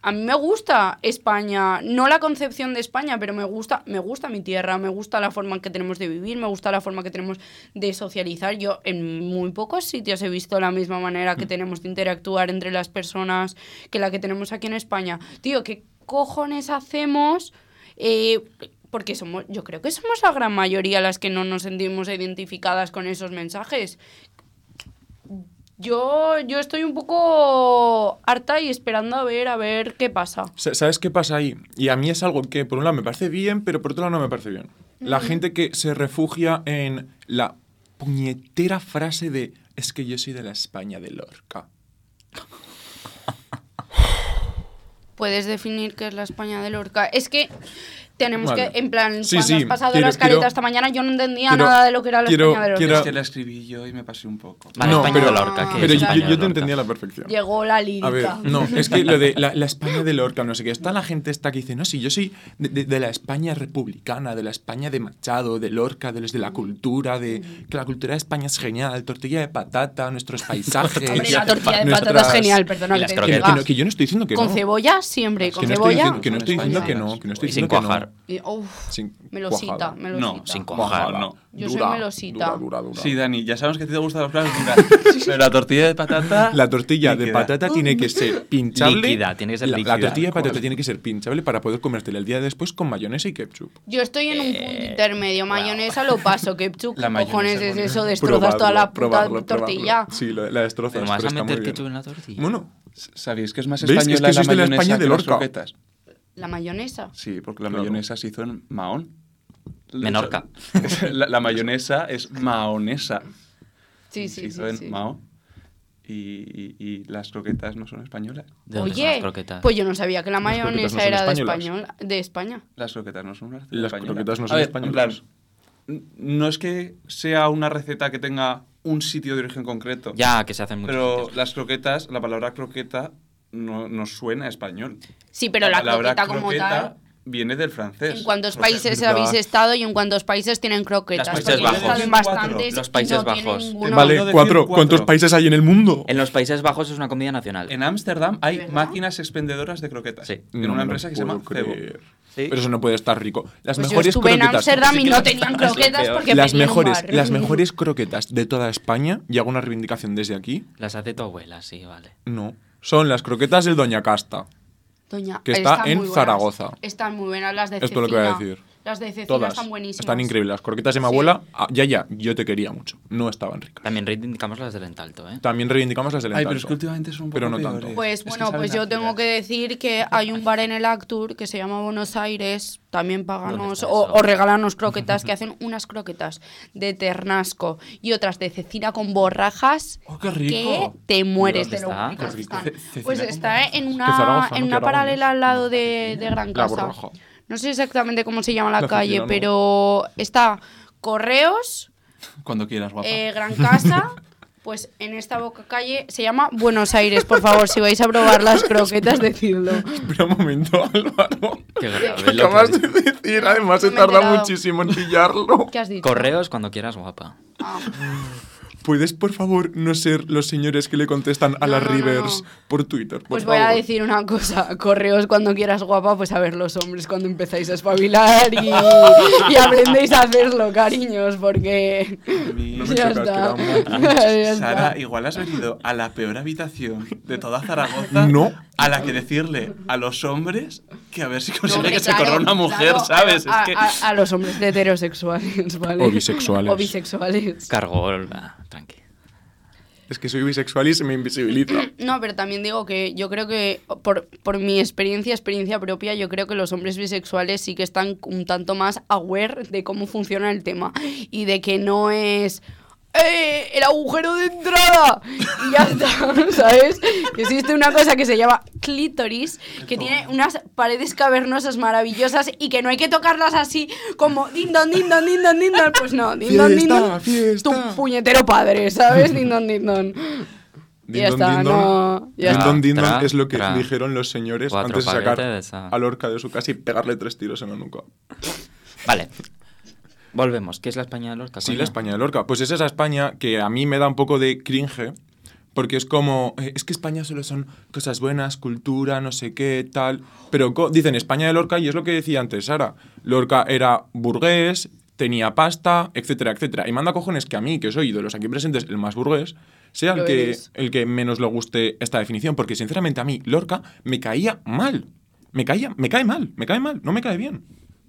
a mí me gusta España, no la concepción de España, pero me gusta, me gusta mi tierra, me gusta la forma en que tenemos de vivir, me gusta la forma que tenemos de socializar. Yo en muy pocos sitios he visto la misma manera que tenemos de interactuar entre las personas que la que tenemos aquí en España. Tío, ¿qué cojones hacemos? Eh, porque somos, yo creo que somos la gran mayoría las que no nos sentimos identificadas con esos mensajes. Yo, yo estoy un poco harta y esperando a ver, a ver qué pasa. Sa- ¿Sabes qué pasa ahí? Y a mí es algo que por un lado me parece bien, pero por otro lado no me parece bien. La gente que se refugia en la puñetera frase de es que yo soy de la España de Lorca. ¿Puedes definir qué es la España de Lorca? Es que tenemos Vale. que, en plan, Sí, cuando sí, has pasado quiero- la escaleta quiero- esta mañana, yo no entendía quiero- nada de lo que era la quiero- España de Lorca. quiero- Es que la escribí yo y me pasé un poco. Vale, No, España pero- de Lorca. ¿qué Pero es yo, España yo de te Lorca? entendía a la perfección. Llegó la lírica. A ver, no, es que lo de la, la España de Lorca, no sé qué, está la gente esta que dice, no, sí, yo soy de, de- de la España republicana, de la España de Machado, de Lorca, de los de la cultura, de que la cultura de España es genial, tortilla de patata, nuestros paisajes. Hombre, la tortilla de nuestras- patata es genial, perdona que las Que, que no- que yo no estoy diciendo que Con no. cebolla siempre, con que no cebolla. que no, estoy diciendo que no, que no estoy diciendo que cuajar. no. Y, uf, Sin melosita, cuajada. melosita. No, sin Cuajada, cuajar, no. Yo soy melosita. Dura, dura, dura. Sí, Dani, ya sabemos que a ti te gustan los platos duras. Pero la tortilla de patata. La tortilla de patata tiene que ser pinchable. Líquida, tiene que ser la, tortilla de patata tiene que ser pinchable para poder comértela el día después con mayonesa y ketchup. Yo estoy en un punto Eh, intermedio. Mayonesa lo paso. Ketchup, ¿qué La cojones es con- eso? Destrozas toda la puta Probarlo, tortilla. probarlo. Sí, la, la destrozas. ¿Cómo vas pero a meter ketchup en la tortilla? Bueno, ¿Sabéis que es más ¿Veis? Es española que la de la mayonesa España de las Lorca. La mayonesa. Sí, porque la Claro. mayonesa se hizo en Mahón. Menorca. La, la mayonesa es maonesa. Sí, se sí, hizo sí. en sí. Mahón. Y, y- y las croquetas no son españolas. ¿De dónde son las Oye, croquetas? pues yo no sabía que la Las croquetas mayonesa no son era de españolas. español, de España. Las croquetas no son una receta Las española. croquetas no A son ver, españolas. En plan, n- no es que sea una receta que tenga un sitio de origen concreto. Ya, que se hacen muchos Pero sitios. las croquetas, la palabra croqueta no, no suena a español. Sí, pero la palabra croqueta como croqueta tal. viene del francés. ¿En cuántos países habéis estado y en cuántos países tienen croquetas? Los Países Porque yo Bajos. bastantes Los Países no Bajos. ninguno. vale, cuatro. ¿Cuántos países hay en el mundo? En los Países Bajos es una comida nacional. En Ámsterdam hay ¿Verdad? máquinas expendedoras de croquetas. Sí. En No una empresa que se llama Cebo. Sí. Pero eso no puede estar rico. Las Pues yo mejores estuve en croquetas. Ámsterdam y no tenían croquetas porque las un mejores, bar. las mejores croquetas de toda España, y hago una reivindicación desde aquí, Las hace tu abuela, sí, vale. no. Son las croquetas del Doña Casta. Doña, que está en. Zaragoza. Están muy buenas las de Esto es lo que voy a decir. Las de cecina Todas. están buenísimas. Están increíbles. Las croquetas de mi Sí. abuela, ah, ya, ya, yo te quería mucho. No estaban ricas. También reivindicamos las del entalto, ¿eh? También reivindicamos las del Ay, pero entalto. es que últimamente son un poco Pero no peores. tanto. Pues Es que bueno, saben pues yo tengo giras. que decir que hay un bar en el Actur que se llama Buenos Aires, también páganos está o, eso? o regalarnos croquetas, que hacen unas croquetas de ternasco y otras de cecina con borrajas ¡Oh, qué que rico! te mueres ¿Dónde de lo está? ricas Qué que rico. están. Ce- cecina Pues con está en Que una, en Que una paralela al lado de, de Gran La Casa. borraja. No sé exactamente cómo se llama la, La calle, pero está Correos, Cuando quieras, guapa. eh, Gran Casa. Pues en esta boca calle se llama Buenos Aires, por favor, si vais a probar las croquetas, decidlo. Espera un momento, Álvaro. Qué grave ¿Qué acabas de decir? Además, se tarda muchísimo en pillarlo. ¿Qué has dicho? Correos cuando quieras, guapa. Ah. ¿Puedes, por favor, no ser los señores que le contestan a No, las no, Rivers no. por Twitter? Por Pues voy a decir una cosa, correos cuando quieras guapa, pues a ver los hombres cuando empezáis a espabilar y, y aprendéis a hacerlo, cariños, porque Mi- No me ya está. Sara, igual has venido a la peor habitación de toda Zaragoza. No. A la que decirle a los hombres que a ver si consigue hombre, que se corra una mujer, claro, ¿sabes? A, es que... a- a los hombres heterosexuales, ¿vale? O bisexuales. O bisexuales. Cargol. Es que soy bisexual y se me invisibiliza. No, pero también digo que yo creo que, por, por mi experiencia, experiencia propia, yo creo que los hombres bisexuales sí que están un tanto más aware de cómo funciona el tema y de que no es... ¡Eh! ¡El agujero de entrada! Y ya está, ¿sabes? Existe una cosa que se llama clítoris, que tiene unas paredes cavernosas maravillosas y que no hay que tocarlas así como dindon, dindon, dindon, dindon. Pues no, dindon, dindon. fiesta. Tu puñetero padre, ¿sabes? Dindon, dindon. Y ya Dindon, está, dindon. no. Ya Dindon, está. dindon Tra, es lo que tra. dijeron los señores Cuatro antes de sacar ah. a Lorca de su casa y pegarle tres tiros en la nuca. Vale. Volvemos. ¿Qué es la España de Lorca? Sí, la España de Lorca. Pues es esa España que a mí me da un poco de cringe, porque es como, eh, es que España solo son cosas buenas, cultura, no sé qué, tal. Pero dicen España de Lorca y es lo que decía antes Sara. Lorca era burgués, tenía pasta, etcétera, etcétera. Y manda cojones que a mí, que soy de los aquí presentes el más burgués, sea el que, eres. el que menos le guste esta definición, porque sinceramente a mí Lorca me caía mal. Me caía, me cae mal, me cae mal, no me cae bien.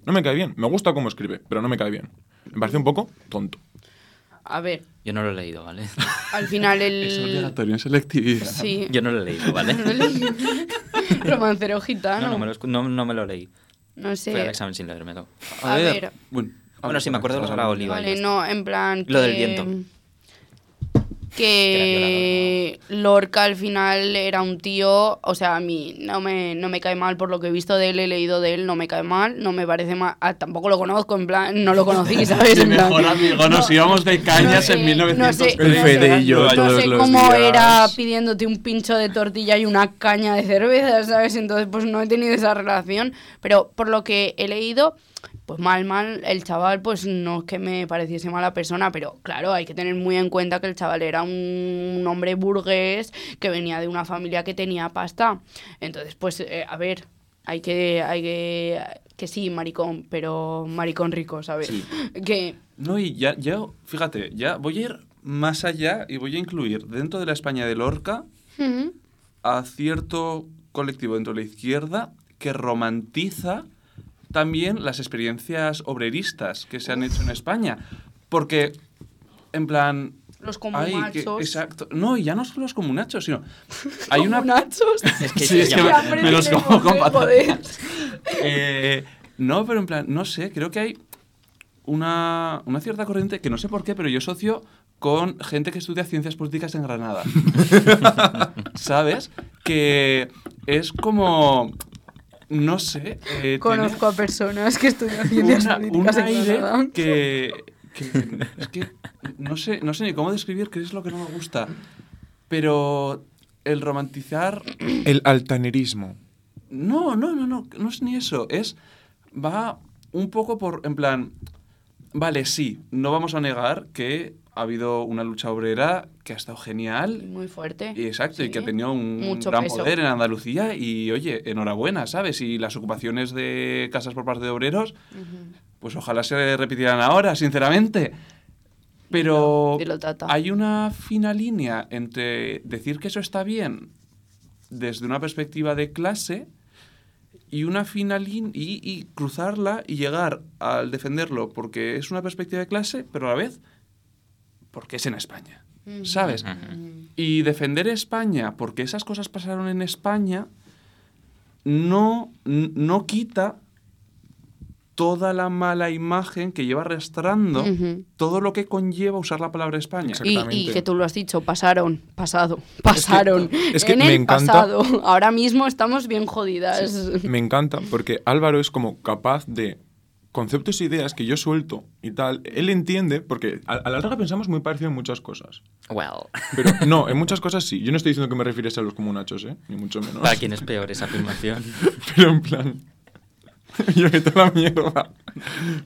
No me cae bien. Me gusta cómo escribe, pero no me cae bien. Me parece un poco tonto. A ver, Yo no lo he leído, ¿vale? al final Es el... obligatorio en selectividad. Sí. Yo no lo he leído, ¿vale? Romancero gitano. No, no me lo, no, no me lo leí. No sé. Fui al examen sin leérmelo. A ver. Bueno, Bueno, sí, me acuerdo de los Ara Oliva. Vale, no, en plan. Lo del que- viento. Que Lorca al final era un tío, o sea, a mí no me, no me cae mal por lo que he visto de él, he leído de él, no me cae mal, no me parece mal, ah, tampoco lo conozco, en plan, no lo conocí, ¿sabes? Mi mejor amigo, nos íbamos de cañas no en sé, 1930. no sé, Fede y yo no todos sé los cómo días. era pidiéndote un pincho de tortilla y una caña de cerveza, ¿sabes? Entonces, pues no he tenido esa relación. Pero por lo que he leído, pues mal, mal, el chaval, pues no es que me pareciese mala persona, pero claro, hay que tener muy en cuenta que el chaval era un, un hombre burgués que venía de una familia que tenía pasta. Entonces, pues, eh, a ver, hay que, hay que, que sí, maricón, pero maricón rico, ¿sabes? Sí. Que No, y ya, ya, fíjate, ya voy a ir más allá y voy a incluir dentro de la España de Lorca a cierto colectivo dentro de la izquierda que romantiza también las experiencias obreristas que se han hecho en España. Porque, en plan... los ay, que- comunachos. exacto. No, y ya no son los comunachos, sino... Hay una... ¿Comunachos? Es que Sí, es que me, me los como con patatas. Eh, no, pero en plan, no sé, creo que hay una, una cierta corriente que no sé por qué, pero yo socio con gente que estudia ciencias políticas en Granada. ¿Sabes? Que es como. No sé. eh, Conozco a personas que estudian ciencias una- un políticas en aire que, que- es que no sé, no sé ni cómo describir qué es lo que no me gusta. Pero el romantizar El altanerismo. no, no, no, no, no es ni eso. Es. Va un poco por. En plan. Vale, sí, no vamos a negar que ha habido una lucha obrera que ha estado genial. Muy fuerte. Y exacto, y que ha tenido un Mucho gran peso. poder en Andalucía. Y oye, enhorabuena, ¿sabes? Y las ocupaciones de casas por parte de obreros, pues ojalá se repitieran ahora, sinceramente. Pero hay una fina línea entre decir que eso está bien desde una perspectiva de clase y una fina y, y cruzarla y llegar al defenderlo porque es una perspectiva de clase, pero a la vez porque es en España. ¿Sabes? Y defender España porque esas cosas pasaron en España no, no quita toda la mala imagen que lleva arrastrando todo lo que conlleva usar la palabra España. Y, que tú lo has dicho, pasaron, pasado, pasaron. es que en me el encanta- pasado. Ahora mismo estamos bien jodidas. Me encanta porque Álvaro es como capaz de conceptos e ideas que yo suelto y tal. Él entiende, porque a, a la larga pensamos muy parecido en muchas cosas. Well, Pero no, en muchas cosas sí. Yo no estoy diciendo que me refieres a los comunachos, ¿eh? Ni mucho menos. para quién es peor esa afirmación. Pero en plan. Yo meto la mierda.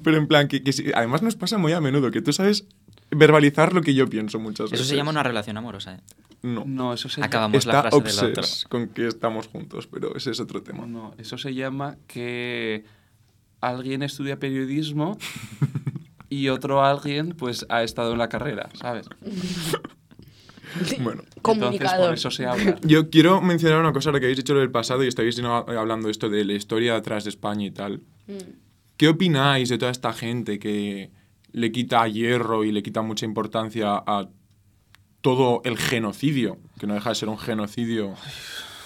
Pero en plan, que, que sí- además nos pasa muy a menudo, que tú sabes verbalizar lo que yo pienso muchas veces. Eso se llama una relación amorosa. ¿eh? No. No, eso se Acabamos la Está frase del otro. con que estamos juntos, pero ese es otro tema. No, eso se llama que alguien estudia periodismo y otro alguien pues ha estado en la carrera, ¿sabes? Bueno. Entonces por eso se habla. Yo quiero mencionar una cosa, ahora que habéis dicho lo del pasado y estáis hablando esto de la historia atrás de España y tal. Mm. ¿Qué opináis de toda esta gente que le quita hierro y le quita mucha importancia a todo el genocidio? Que no deja de ser un genocidio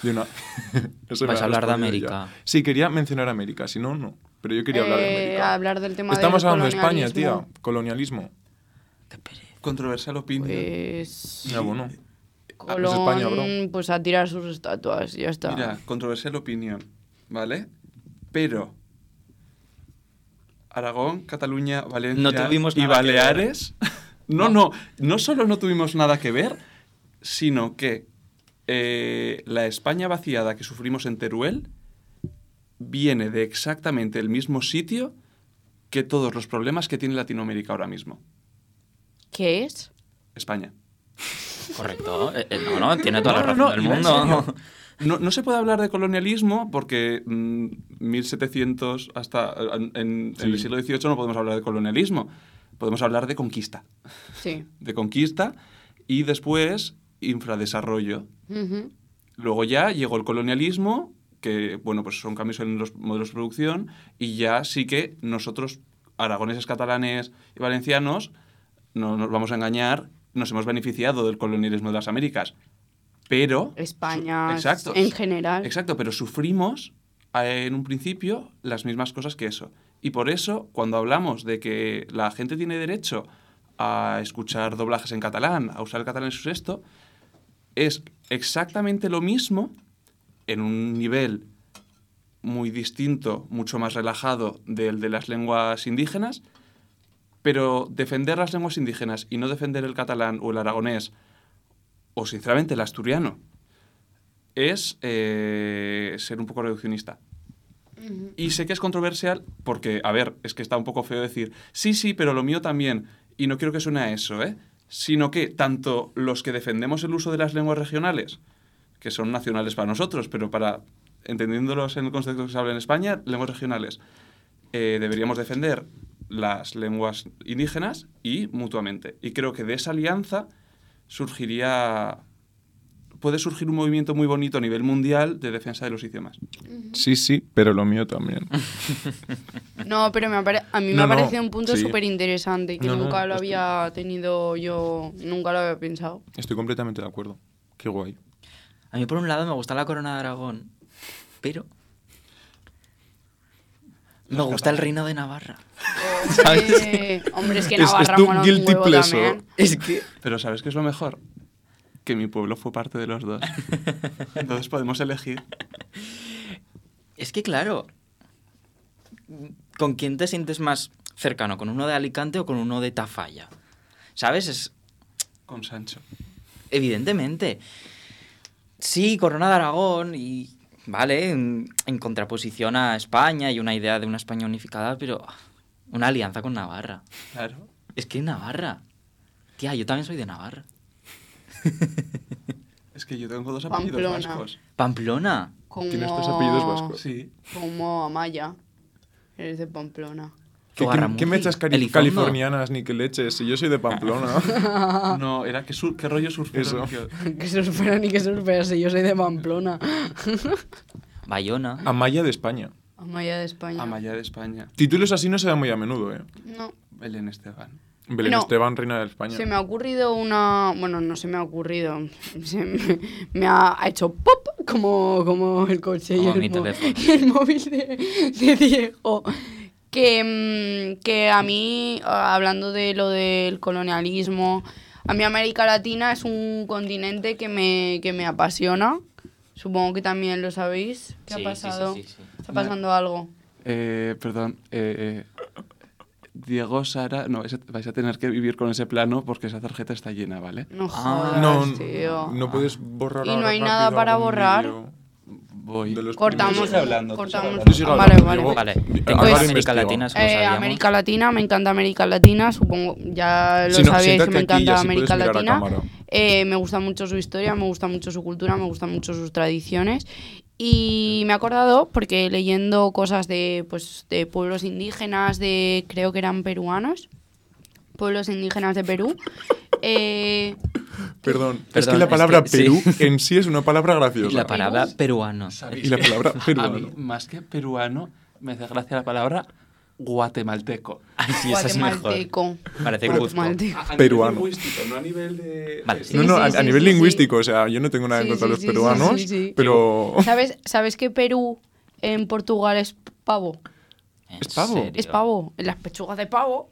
de una... Ha a hablar de América. ya. Sí, quería mencionar América, si no, no. Pero yo quería hablar de Eh, América. hablar del tema Estamos del hablando de España, colonialismo. tía. Colonialismo. Controversial opinión. Pues. Ya, bueno. Colón, es España, bro. pues a tirar sus estatuas, ya está. Mira, controversial opinión, ¿vale? Pero Aragón, Cataluña, Valencia No tuvimos y. Baleares. No, no, no solo no tuvimos nada que ver, sino que eh, la España vaciada que sufrimos en Teruel viene de exactamente el mismo sitio que todos los problemas que tiene Latinoamérica ahora mismo. ¿Qué es? España. Correcto. Eh, eh, no, no, tiene toda la razón no, no, del mundo. No, no se puede hablar de colonialismo porque mm, 1700 hasta en, en Sí. el siglo XVIII no podemos hablar de colonialismo. Podemos hablar de conquista. Sí. De conquista y después infradesarrollo. Luego ya llegó el colonialismo, que bueno, pues son cambios en los modelos de producción, y ya sí que nosotros, aragoneses, catalanes y valencianos, no nos vamos a engañar, nos hemos beneficiado del colonialismo de las Américas. Pero... España Exacto. en general. Exacto, pero sufrimos eh, en un principio las mismas cosas que eso. Y por eso, cuando hablamos de que la gente tiene derecho a escuchar doblajes en catalán, a usar el catalán en su sexto, es exactamente lo mismo en un nivel muy distinto, mucho más relajado del de las lenguas indígenas, pero defender las lenguas indígenas y no defender el catalán o el aragonés, o sinceramente el asturiano, es eh, ser un poco reduccionista. Y sé que es controversial porque, a ver, es que está un poco feo decir, sí, sí, pero lo mío también. Y no quiero que suene a eso, ¿eh? Sino que tanto los que defendemos el uso de las lenguas regionales, que son nacionales para nosotros, pero para, entendiéndolos en el concepto que se habla en España, lenguas regionales, eh, deberíamos defender las lenguas indígenas y mutuamente. Y creo que de esa alianza surgiría puede surgir un movimiento muy bonito a nivel mundial de defensa de los idiomas. Sí, sí, pero lo mío también. No, pero me apare- a mí me No, ha no, parecido un punto sí. súper interesante que No, no, nunca lo estoy- había tenido yo, nunca lo había pensado. Estoy completamente de acuerdo. Qué guay. A mí, por un lado, me gusta la corona de Aragón, pero. Me gusta el reino de Navarra. Hombre, hombre, es que Es- es Navarra tu mola un guilty huevo pleasure. también. Es que. Pero ¿sabes qué es lo mejor? Que mi pueblo fue parte de los dos. Entonces podemos elegir. Es que, claro. ¿Con quién te sientes más cercano? ¿Con uno de Alicante o con uno de Tafalla? ¿Sabes? Es. Con Sancho. Evidentemente. Sí, Corona de Aragón y. Vale, en, en contraposición a España y una idea de una España unificada, pero. Una alianza con Navarra. Claro. Es que Navarra. Tía, yo también soy de Navarra. Es que yo tengo dos apellidos Pamplona. vascos. Pamplona. Como, Tienes dos apellidos vascos. Sí. Como Amaya. Eres de Pamplona. ¿Qué, qué- qué me echas cari- Elizondo. californianas ni que leches? Si yo soy de Pamplona. No, era que, sur- qué rollo surfero. Eso. que- surfera ni que surfera, si yo soy de Pamplona. Bayona. Amaya de España. Amaya de España. Amaya de España. Títulos así no se dan muy a menudo, ¿eh? No. Belén Esteban. Belén No. Esteban, reina de España. Se me ha ocurrido una. Bueno, no se me ha ocurrido. Se me, me ha hecho pop como, como el coche y Como el, mi mo- teléfono. y el móvil de, de Diego. Que, mm, que a mí, ah, hablando de lo del colonialismo, a mí América Latina es un continente que me, que me apasiona. Supongo que también lo sabéis. ¿Qué Sí, ha sí, sí, pasado? sí, sí. Está pasando algo. Eh, perdón. eh, eh, Diego, Sara. No, vais a tener que vivir con ese plano porque esa tarjeta está llena, ¿vale? No Ah. no, tío. no puedes borrar Y no hay nada para borrar. Voy. de los Cortamos. hablando, cortamos. vale, vale. Vale. Investigo. América Latina, Eh. América me encanta América Latina, supongo, ya lo Si no, sabíais que me encanta América Latina. Eh, me gusta mucho su historia, me gusta mucho su cultura, me gustan mucho sus tradiciones. Y me he acordado, porque leyendo cosas de, pues, de pueblos indígenas, de creo que eran peruanos, pueblos indígenas de Perú, eh, Perdón, es Perdón, que la es palabra sí. Perú en sí es una palabra Y graciosa. la palabra peruano. Y la palabra A peruano. mí, más que peruano, me hace gracia la palabra guatemalteco. Ay, sí, esa es mejor. guatemalteco. Parece Cuzco. Guatemalteco. Peruano. lingüístico, no a nivel de... Vale. Sí, no, no, a, sí, a sí, nivel sí, sí. lingüístico, o sea, yo no tengo nada en Sí, contra de sí, los sí, sí, peruanos, sí, sí. pero ¿Sabes, ¿Sabes que Perú en Portugal es pavo? ¿En ¿Es pavo? serio? Es pavo. En las pechugas de pavo,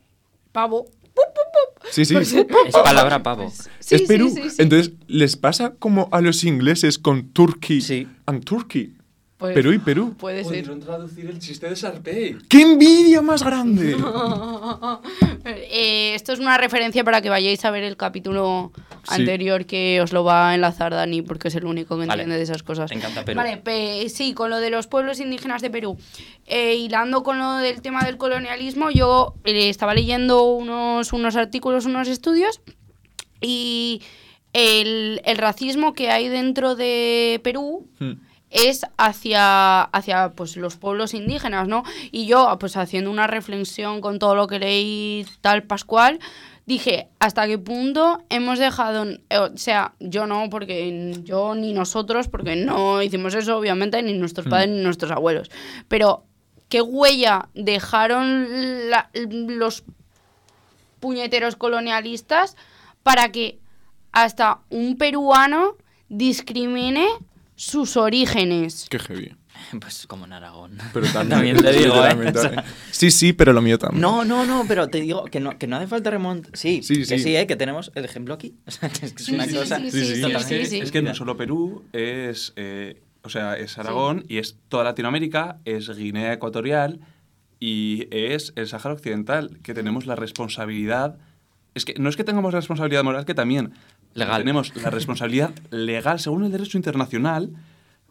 pavo. ¡pup, pup, pup! Sí, sí. Pues, Es palabra pavo. Sí, es sí, Perú. sí, sí. Entonces, ¿les pasa como a los ingleses con Turkey Sí. and Turkey? Pues, Perú y Perú. Puede ser. Pudieron traducir el chiste de Sarpey. ¡Qué envidia más grande! Eh, esto es una referencia para que vayáis a ver el capítulo Sí. anterior que os lo va a enlazar Dani, porque es el único que Vale. entiende de esas cosas. Te encanta Perú. Vale, pe- sí, con lo de los pueblos indígenas de Perú. Eh, hilando con lo del tema del colonialismo, yo eh, estaba leyendo unos, unos artículos, unos estudios, y el, el racismo que hay dentro de Perú Hmm. Es hacia, hacia pues, los pueblos indígenas, ¿no? Y yo, pues haciendo una reflexión con todo lo que leí tal Pascual, dije, ¿hasta qué punto hemos dejado, eh, o sea, yo no, porque yo ni nosotros, porque no hicimos eso, obviamente, ni nuestros padres ni nuestros abuelos, pero ¿qué huella dejaron la- los puñeteros colonialistas para que hasta un peruano discrimine sus orígenes? ¡Qué heavy! Pues como en Aragón. Pero también, te digo, ¿eh? literalmente. O sea, Sí, sí, pero lo mío también. No, no, no, pero te digo que no, que no hace falta remontar. Sí, Sí, que sí. sí, ¿eh? que tenemos el ejemplo aquí. O sea, que es, Sí, una sí, cosa. sí, Sí, sí, sí, sí, Es que, sí, sí. es que no solo Perú, es, eh, o sea, es Aragón y es toda Latinoamérica, es Guinea Ecuatorial y es el Sáhara Occidental, que tenemos la responsabilidad. Es que no es que tengamos la responsabilidad moral, que también Legal. tenemos la responsabilidad legal, según el derecho internacional,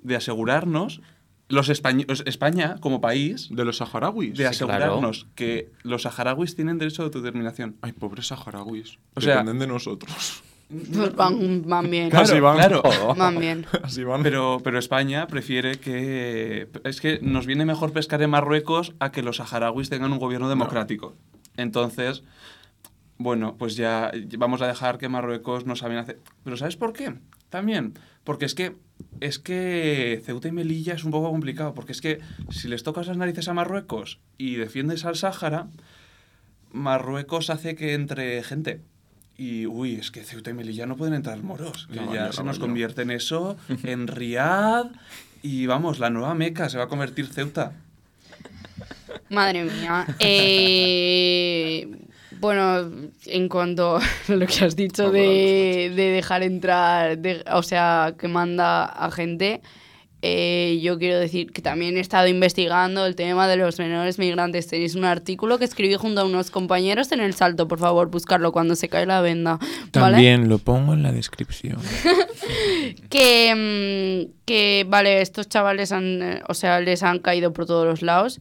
de asegurarnos, los españoles, España como país, De los saharauis. de Sí, claro. asegurarnos que los saharauis tienen derecho de autodeterminación. Ay, pobres saharauis. O sea- Dependen de nosotros. Pues van, van bien. Claro. Así van. claro. Van bien. Así van. Pero, pero España prefiere que... Es que nos viene mejor pescar en Marruecos a que los saharauis tengan un gobierno democrático. Entonces, bueno, pues ya vamos a dejar que Marruecos no saben hacer... Pero ¿sabes por qué? También, porque es que, es que Ceuta y Melilla es un poco complicado, porque es que si les tocas las narices a Marruecos y defiendes al Sáhara, Marruecos hace que entre gente. Y, uy, es que Ceuta y Melilla no pueden entrar moros. Que ya se nos convierte en eso, en Riad. Y vamos, la nueva Meca se va a convertir Ceuta. Madre mía. Eh, bueno, en cuanto a lo que has dicho de, de dejar entrar, de- o sea, que manda a gente, eh, yo quiero decir que también he estado investigando el tema de los menores migrantes. Tenéis un artículo que escribí junto a unos compañeros en El Salto, por favor, buscarlo cuando se cae la venda. ¿vale? También lo pongo en la descripción. que, mm, que vale, estos chavales han, eh, o sea, les han caído por todos los lados,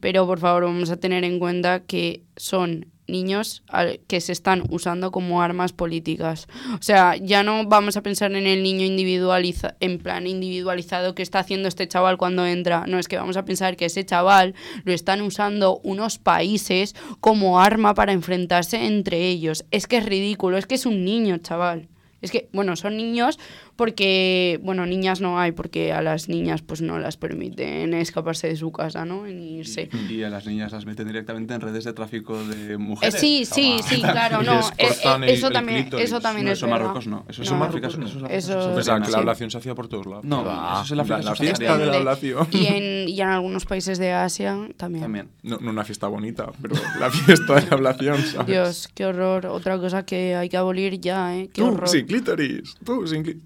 pero por favor vamos a tener en cuenta que son niños que se están usando como armas políticas. O sea, ya no vamos a pensar en el niño individualiza en plan individualizado que está haciendo este chaval cuando entra. No, es que vamos a pensar que ese chaval lo están usando unos países como arma para enfrentarse entre ellos. Es que es ridículo, es que es un niño, chaval. Es que, bueno, son niños porque, bueno, niñas no hay porque a las niñas pues no las permiten escaparse de su casa, ¿no? Ni irse. Y a las niñas las meten directamente en redes de tráfico de Eh, mujeres. sí, sí, sí, claro, no. eh, eh, eso, el también, eso también No, es eso en verdad. Marruecos no. Eso es No, en África. Eso, es que la ablación se hacía por todos lados. No, eso es en la, la- África la fiesta de la ablación. Y en, y en algunos países de Asia también. También. No, no una fiesta bonita, pero la fiesta de la ablación, ¿sabes? Dios, qué horror. Otra cosa que hay que abolir ya, ¿eh? Qué Tú, horror. sin clítoris. Tú, sin clítoris.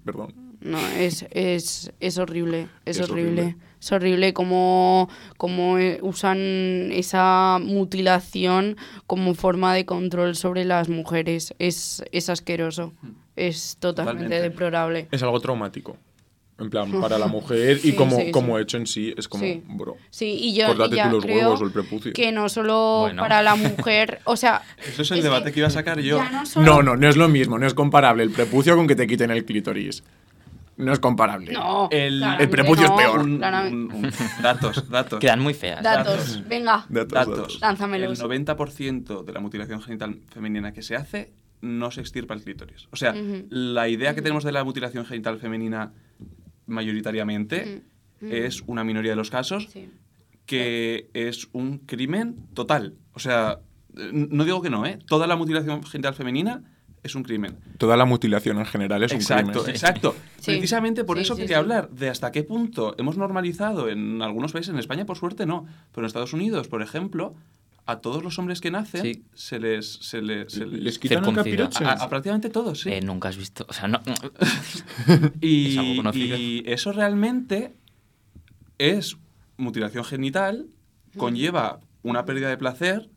No, es, es, es horrible, es, Es horrible. horrible. Es horrible como, como eh, usan esa mutilación como forma de control sobre las mujeres. Es, es asqueroso. Es totalmente Totalmente. deplorable. Es algo traumático. En plan, para la mujer y Sí, como, sí, sí. como hecho en sí, es como, Sí. bro. Sí, y yo y ya tú los creo huevos o el prepucio. que no solo Bueno. para la mujer, o sea... Eso es el es debate que, iba a sacar yo. no solo- No, no, no es lo mismo, no es comparable el prepucio con que te quiten el clítoris. No es comparable. No, El- el prepucio es peor. Un- claramente. un- un- datos, datos. Quedan muy feas. Datos, venga. Datos, datos. datos. Lánzamelos. El 90% de la mutilación genital femenina que se hace no se extirpa el clítoris. O sea, la idea que tenemos de la mutilación genital femenina mayoritariamente es una minoría de los casos Sí. que es un crimen total. O sea, no digo que no, ¿eh? Toda la mutilación genital femenina es un crimen. Toda la mutilación en general es un crimen. exacto. Sí. Precisamente por Sí, eso sí, quería sí. hablar de hasta qué punto hemos normalizado en algunos países, en España por suerte no, pero en Estados Unidos, por ejemplo, a todos los hombres que nacen Sí. se les... Se les, se les- Les quitan el a, a prácticamente todos, sí. Eh, nunca has visto. O sea, no. y, es y eso realmente es mutilación genital, conlleva una pérdida de placer,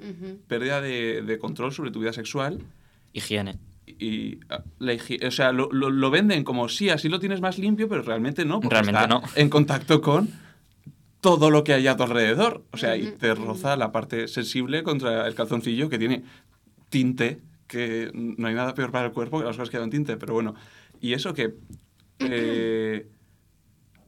pérdida de, de control sobre tu vida sexual Higiene. Y ah, la o sea, lo, lo- lo venden como sí, así lo tienes más limpio, pero realmente no, porque Realmente está no. en contacto con todo lo que hay a tu alrededor. O sea, y te roza la parte sensible contra el calzoncillo que tiene tinte, que no hay nada peor para el cuerpo que las cosas que dan tinte, pero bueno. Y eso que... eh,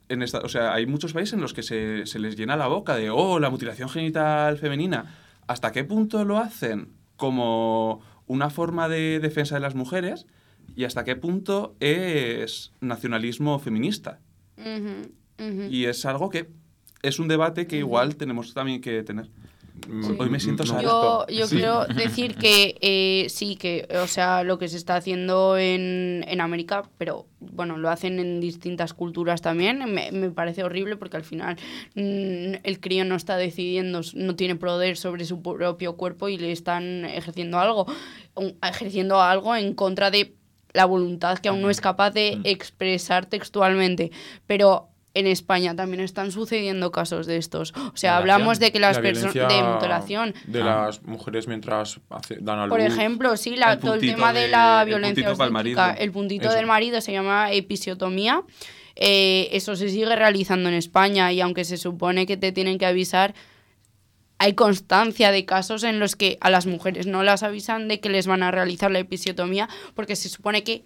en esta, o sea, hay muchos países en los que se, se les llena la boca de, oh, la mutilación genital femenina. ¿Hasta qué punto lo hacen como una forma de defensa de las mujeres? ¿Y hasta qué punto es nacionalismo feminista? Y es algo que es un debate que igual tenemos también que tener. Mm, Hoy me siento. Yo, yo Sí. quiero decir que eh, sí, que, o sea, lo que se está haciendo en, en América, pero bueno, lo hacen en distintas culturas también, me, me parece horrible porque al final mm, el crío no está decidiendo, no tiene poder sobre su propio cuerpo y le están ejerciendo algo, un- ejerciendo algo en contra de la voluntad que aún no es capaz de expresar textualmente. Pero en España también están sucediendo casos de estos. O sea, hablamos de que las La personas... De mutilación. De Ah. las mujeres mientras hace- dan a Por ejemplo, sí, la- El todo el puntito tema de, de- la el violencia puntito obstétrica, marido. el puntito Eso. del marido se llama episiotomía. Eh, eso se sigue realizando en España y aunque se supone que te tienen que avisar, hay constancia de casos en los que a las mujeres no las avisan de que les van a realizar la episiotomía porque se supone que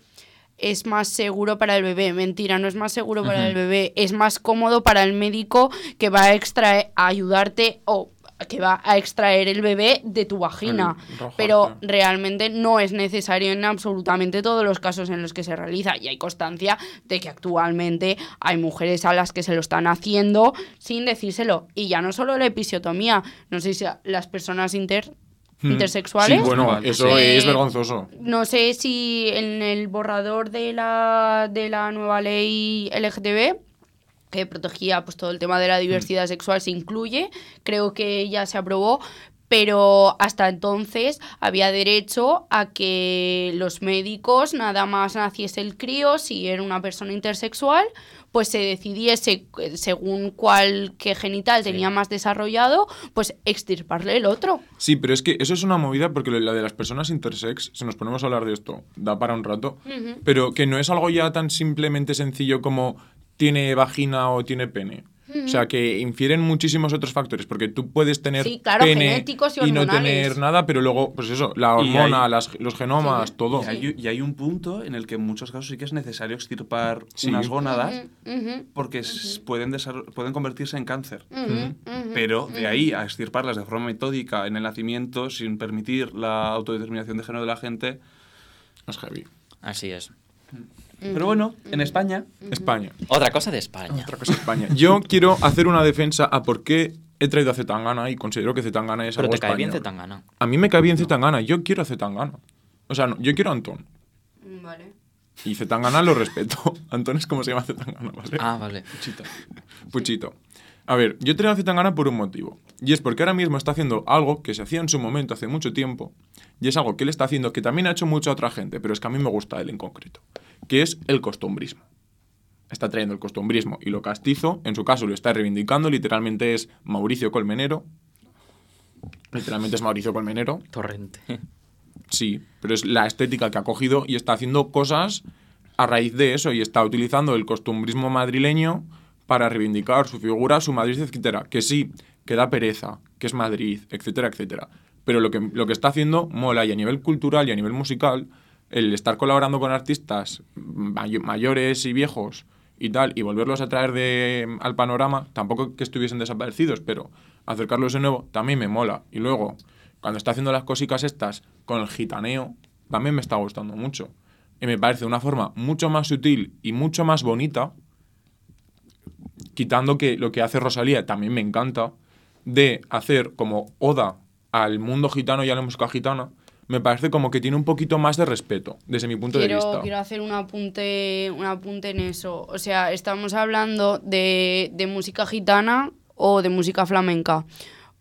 es más seguro para el bebé. Mentira, no es más seguro para el bebé, es más cómodo para el médico que va a extraer, a ayudarte o que va a extraer el bebé de tu vagina. Pero realmente no es necesario en absolutamente todos los casos en los que se realiza y hay constancia de que actualmente hay mujeres a las que se lo están haciendo sin decírselo. Y ya no solo la episiotomía, no sé si las personas inter, Mm. intersexuales. Sí, bueno, eso Eh, es vergonzoso. No sé si en el borrador de la, de la nueva ley LGTB que protegía pues todo el tema de la diversidad sexual se incluye, creo que ya se aprobó, pero hasta entonces había derecho a que los médicos nada más naciese el crío, si era una persona intersexual, pues se decidiese eh, según cuál que genital tenía más desarrollado, pues extirparle el otro. Sí, pero es que eso es una movida porque la de las personas intersex, si nos ponemos a hablar de esto, da para un rato, pero que no es algo ya tan simplemente sencillo como tiene vagina o tiene pene. O sea, que infieren muchísimos otros factores, porque tú puedes tener Sí, claro, pene genéticos y no tener nada, pero luego, pues eso, la Y hormona, hay- las- los genomas, todo. Y hay, y hay un punto en el que en muchos casos sí que es necesario extirpar Sí. unas gónadas porque s- pueden, desar- pueden convertirse en cáncer. Pero de ahí a extirparlas de forma metódica en el nacimiento, sin permitir la autodeterminación de género de la gente. Es heavy. Así es. Pero bueno, en España, España. Otra cosa de España. Otra cosa España. Yo quiero hacer una defensa a por qué he traído a Zetangana y considero que Zetangana es Pero algo te cae bien español. Zetangana. A mí me cae bien Zetangana, yo quiero a Zetangana. O sea, no, yo quiero a Antón. Vale. Y Zetangana lo respeto. Antón es como se llama Zetangana, ¿vale? Ah, vale. Puchito. A ver, yo traigo a Zetangana por un motivo. Y es porque ahora mismo está haciendo algo que se hacía en su momento hace mucho tiempo. Y es algo que él está haciendo que también ha hecho mucha otra gente, pero es que a mí me gusta él en concreto. Que es el costumbrismo. Está trayendo el costumbrismo y lo castizo. En su caso lo está reivindicando. Literalmente es Mauricio Colmenero. Literalmente es Mauricio Colmenero. Torrente. Sí, pero es la estética que ha cogido y está haciendo cosas a raíz de eso y está utilizando el costumbrismo madrileño para reivindicar su figura, su Madrid, etcétera. Que sí, que da pereza, que es Madrid, etcétera, etcétera. Pero lo que, lo que está haciendo mola y a nivel cultural y a nivel musical, el estar colaborando con artistas may- mayores y viejos y tal, y volverlos a traer de, al panorama, tampoco que estuviesen desaparecidos, pero acercarlos de nuevo también me mola. Y luego, cuando está haciendo las cositas estas con el gitaneo, también me está gustando mucho. Y me parece una forma mucho más sutil y mucho más bonita, quitando que lo que hace Rosalía también me encanta, de hacer como oda al mundo gitano y a la música gitana, me parece como que tiene un poquito más de respeto, desde mi punto de vista. quiero hacer un apunte, un apunte en eso. O sea, estamos hablando de, de música gitana o de música flamenca.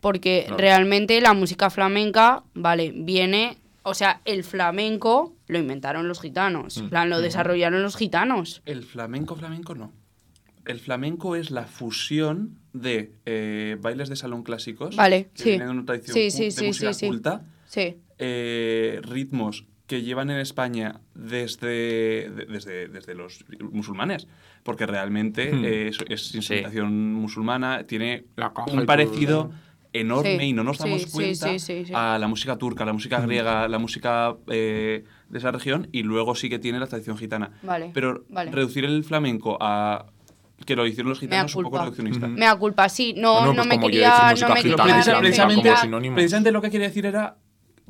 Porque realmente la música flamenca, vale, viene. O sea, el flamenco lo inventaron los gitanos. En Mm. plan, lo desarrollaron los gitanos. el flamenco, flamenco no. El flamenco es la fusión de eh, bailes de salón clásicos. Vale, que sí. vienen de una tradición Sí, sí, de sí, música sí, sí. culta. Sí. Eh, ritmos que llevan en España desde, de- desde, desde los musulmanes, porque realmente Hmm. eh, es, es instrumentación musulmana, tiene un parecido enorme Sí, y no nos damos sí, cuenta sí, sí, sí. a la música turca, la música griega, la música eh, de esa región y luego sí que tiene la tradición gitana. Vale, Pero vale. reducir el flamenco a que lo hicieron los gitanos es un poco reduccionista. Me da culpa, sí. No, Bueno, no pues me quería. decir No música me quería precisamente, sinónimo. precisamente lo que quería decir era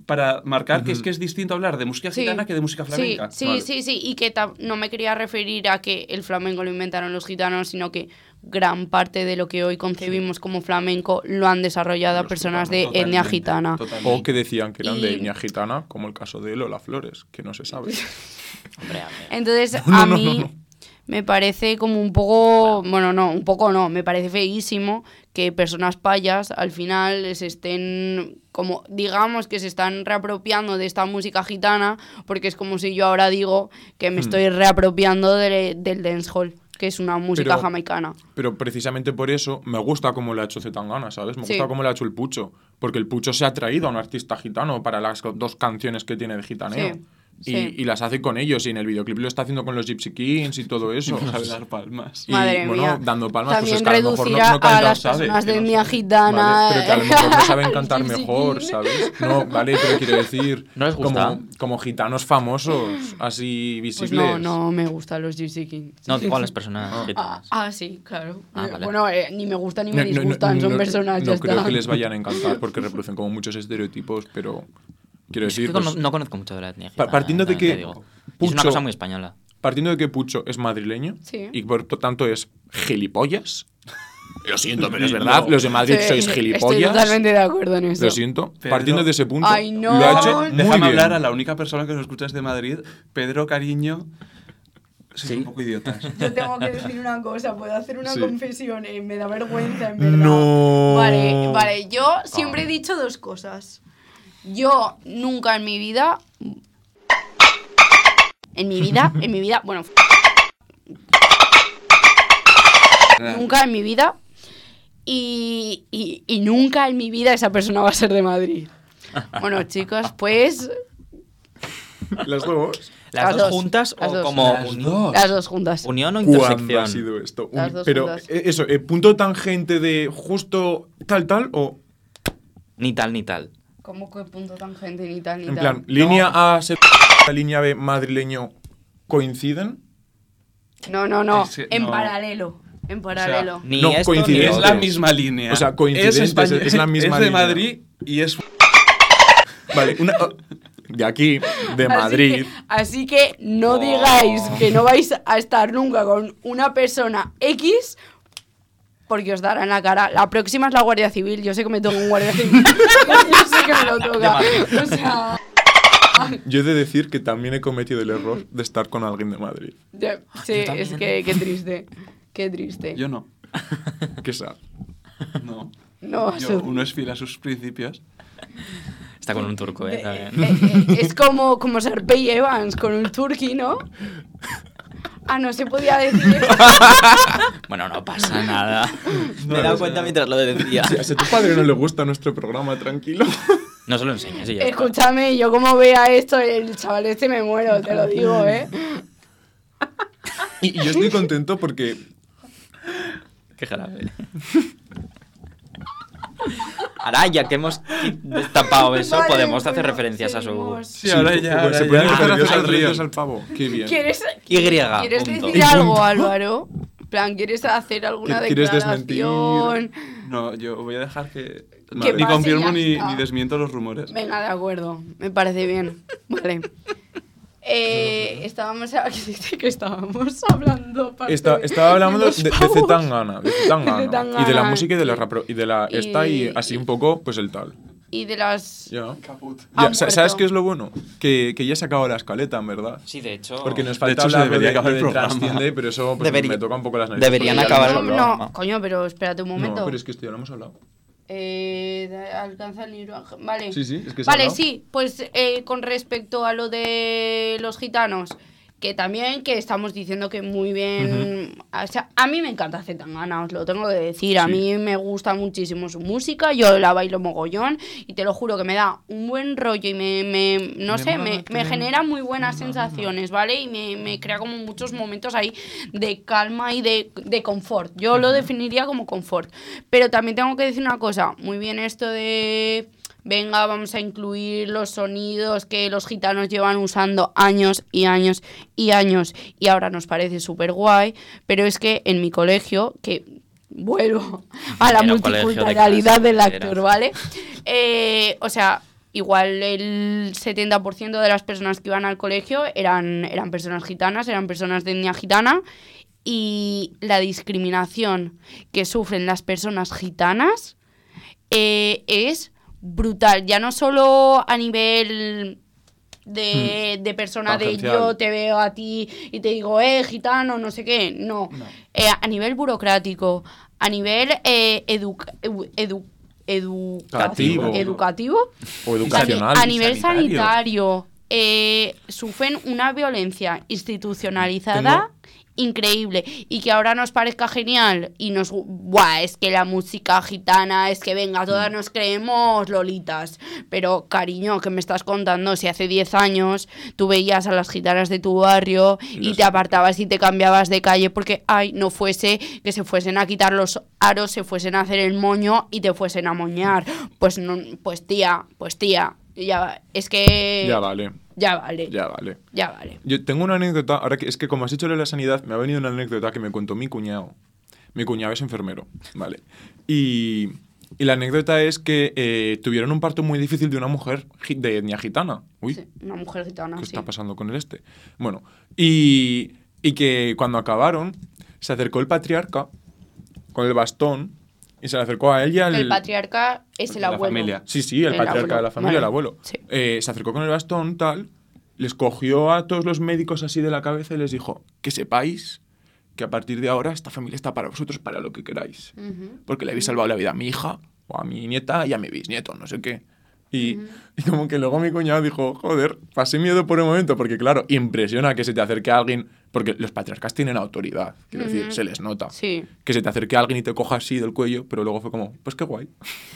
para marcar que es que es distinto hablar de música Sí. gitana que de música flamenca. Sí, sí, Vale. sí, sí, y que no me quería referir a que el flamenco lo inventaron los gitanos, sino que gran parte de lo que hoy concebimos como flamenco lo han desarrollado Los personas de etnia gitana. totalmente. O que decían que eran de etnia gitana, como el caso de Lola Flores, que no se sabe. Hombre, a ver. Entonces, No, a no, mí no, no. me parece como un poco, bueno, no, un poco no, me parece feísimo que personas payas al final se estén, como digamos que se están reapropiando de esta música gitana, porque es como si yo ahora digo que Hmm. me estoy reapropiando de- del dancehall, que es una música Pero- jamaicana. Pero precisamente por eso me gusta cómo lo ha hecho Zetangana, ¿sabes? Me Sí. gusta cómo lo ha hecho el Pucho. Porque el Pucho se ha traído a un artista gitano para las dos canciones que tiene de gitaneo. Sí, Y, sí. y las hace con ellos. Y en el videoclip lo está haciendo con los Gypsy Kings y todo eso. ¿sabes? dar palmas. Y, Madre bueno, mía. dando palmas, También pues es que a lo mejor no, no canta, a las ¿sabe? personas Que de no etnia sé. gitana, Vale, pero que a lo mejor no saben el cantar mejor. ¿sabes? No, vale, pero quiero decir... ¿No les gusta? Como, como gitanos famosos, así Pues visibles. no, no me gustan los Gypsy Kings. No, digo a las personas Ah, gitanas. ah, sí, claro. Ah, Eh, vale. Bueno, eh, ni me gustan ni No, me no, no, disgustan, son no, personas, no ya creo está. que les vayan a encantar porque reproducen como muchos estereotipos, pero quiero Es que decir, cono- pues, no conozco mucho de la etnia gitana. partiendo de que. Y es una Pucho- cosa muy española. partiendo de que Pucho es madrileño Sí. y por lo tanto es gilipollas. Lo siento, pero es No. verdad, los de Madrid Sí, sois Estoy gilipollas. totalmente de acuerdo en eso. Lo siento, Pedro- partiendo de ese punto, Ay, no, lo ha hecho no. muy Déjame bien. hablar a la única persona que nos escucha desde Madrid, Pedro Cariño. Sois Sí. un poco idiotas. Yo tengo que decir una cosa, puedo hacer una Sí. confesión, eh, me da vergüenza, en verdad. No. Vale, vale, yo siempre he dicho dos cosas. Yo nunca en mi vida... En mi vida, en mi vida, bueno, nunca en mi vida y, y- y nunca en mi vida esa persona va a ser de Madrid. Bueno, chicos, pues Las dos. ¿Las, Las dos, dos, juntas las o dos. como Las dos. las dos juntas. unión o ¿Cuándo intersección? ha sido esto? Las Un- dos pero juntas. eh, eso, eh, punto tangente de justo tal tal o Ni tal ni tal. ¿Cómo que punto tangente ni tal ni en tal? plan línea A se la línea B madrileño coinciden? No, no, no. Es que en no. paralelo. En paralelo. Ni No, esto ni. Es la misma línea. O sea, coincidentes, español- es la misma Es de línea. Madrid y es. Vale, una, de aquí, de Madrid. Así que, así que no digáis que no vais a estar nunca con una persona X porque os dará en la cara. La próxima es la Guardia Civil. Yo sé que me toca un Guardia Civil. Yo sé que me lo toca. O sea, Yo he de decir que también he cometido el error de estar con alguien de Madrid. sí, es que qué triste. Qué triste. Yo no. Qué sad. No. no, Yo, su- uno es fiel a sus principios. Está con un turco, ¿eh? Eh, También. eh, es como, como Serpey Evans con un turqui, ¿no? Ah, no se podía decir. Bueno, no pasa nada. No, Me he dado cuenta mientras lo decía. Si a tu padre no le gusta nuestro programa, tranquilo. No se lo enseñes y ya está. Escúchame, yo como vea esto, el chaval este me muero, te lo digo, ¿eh? Y, y yo estoy contento porque Qué jarabe. Ahora, ya que hemos destapado eso, Vale, podemos hacer bueno, referencias a su... Sí, ahora ya, se pueden hacer referencias al pavo. Qué bien. ¿Quieres, Y, ¿quieres decir algo. Álvaro? Plan, ¿quieres hacer alguna ¿Quieres declaración? No, yo voy a dejar que. Que ni confirmo ni, ni desmiento los rumores. Venga, de acuerdo, me parece bien. Vale. Eh, estábamos, que estábamos hablando. Está- de- estaba hablando de, de pavos. Zetangana, de Zetangana, De y de la música y de la rapro- y de la Y- esta y así un poco pues el tal. Y de las. Ya. Ya, sa- ¿Sabes qué es lo bueno? Que, que ya se acabó la escaleta, en verdad. Sí, de hecho... Porque nos De falta hecho, se hablar de, debería acabar el de programa. Transciende, pero eso pues, Debería- me toca un poco las narices. deberían acabar el no, coño, pero espérate un momento. No, pero es que esto ya lo hemos hablado. Eh, alcanza el libro. Vale. Sí, sí, es que se ha Vale, sí, pues eh, con respecto a lo de los gitanos, que también que estamos diciendo que muy bien. o sea, a mí me encanta Zetangana, os lo tengo que decir. A mí me gusta muchísimo su música, yo la bailo mogollón y te lo juro que me da un buen rollo y me, me- no Me sé, me, me genera muy buenas sensaciones, ¿vale? Y me, me crea como muchos momentos ahí de calma y de, de confort. Yo lo definiría como confort. Pero también tengo que decir una cosa, muy bien esto de venga, vamos a incluir los sonidos que los gitanos llevan usando años y años y años y ahora nos parece súper guay, pero es que en mi colegio, que vuelvo a la de multiculturalidad del actor, ¿vale? Eh, o sea, igual el 70% de las personas que iban al colegio eran, eran personas gitanas, eran personas de etnia gitana. Y la discriminación que sufren las personas gitanas eh, es brutal. Ya no solo a nivel de, de persona de yo te veo a ti y te digo, eh, gitano, no sé qué. No. Eh, a nivel burocrático, a nivel eh, educa- edu- edu- educativo, Educativo. educativo O educacional. a nivel sanitario. sanitario, eh, sufren una violencia institucionalizada increíble y que ahora nos parezca genial y nos buah, es que la música gitana es que venga Mm. todas nos creemos lolitas. Pero cariño que me estás contando si hace 10 años tú veías a las gitanas de tu barrio y te apartabas y te cambiabas de calle porque ay no fuese que se fuesen a quitar los aros se fuesen a hacer el moño y te fuesen a moñar. Pues no pues tía pues tía ya es que Ya vale, ya vale ya vale. ya vale Yo tengo una anécdota, ahora que es que como has dicho lo de la sanidad, me ha venido una anécdota que me contó mi cuñado. Mi cuñado es enfermero, ¿vale? Y, y la anécdota es que eh, tuvieron un parto muy difícil de una mujer de etnia gitana. Uy, Sí, una mujer gitana ¿qué sí. está pasando con el este? Bueno, y, y que cuando acabaron, se acercó el patriarca con el bastón y se le acercó a ella el patriarca es el La abuelo familia. Sí, sí, el, El patriarca abuelo, de la familia, vale. el abuelo. Sí. Eh, se acercó con el bastón, tal, les cogió a todos los médicos así de la cabeza y les dijo, que sepáis que a partir de ahora esta familia está para vosotros, para lo que queráis. Ujú. Porque le habéis salvado la vida a mi hija, o a mi nieta, y a mi bisnieto, no sé qué. Y, y como que luego mi cuñado dijo, joder, pasé miedo por un momento, porque claro, impresiona que se te acerque alguien, porque los patriarcas tienen autoridad, quiero decir, Ujú. se les nota sí que se te acerque alguien y te coja así del cuello, pero luego fue como, pues qué guay.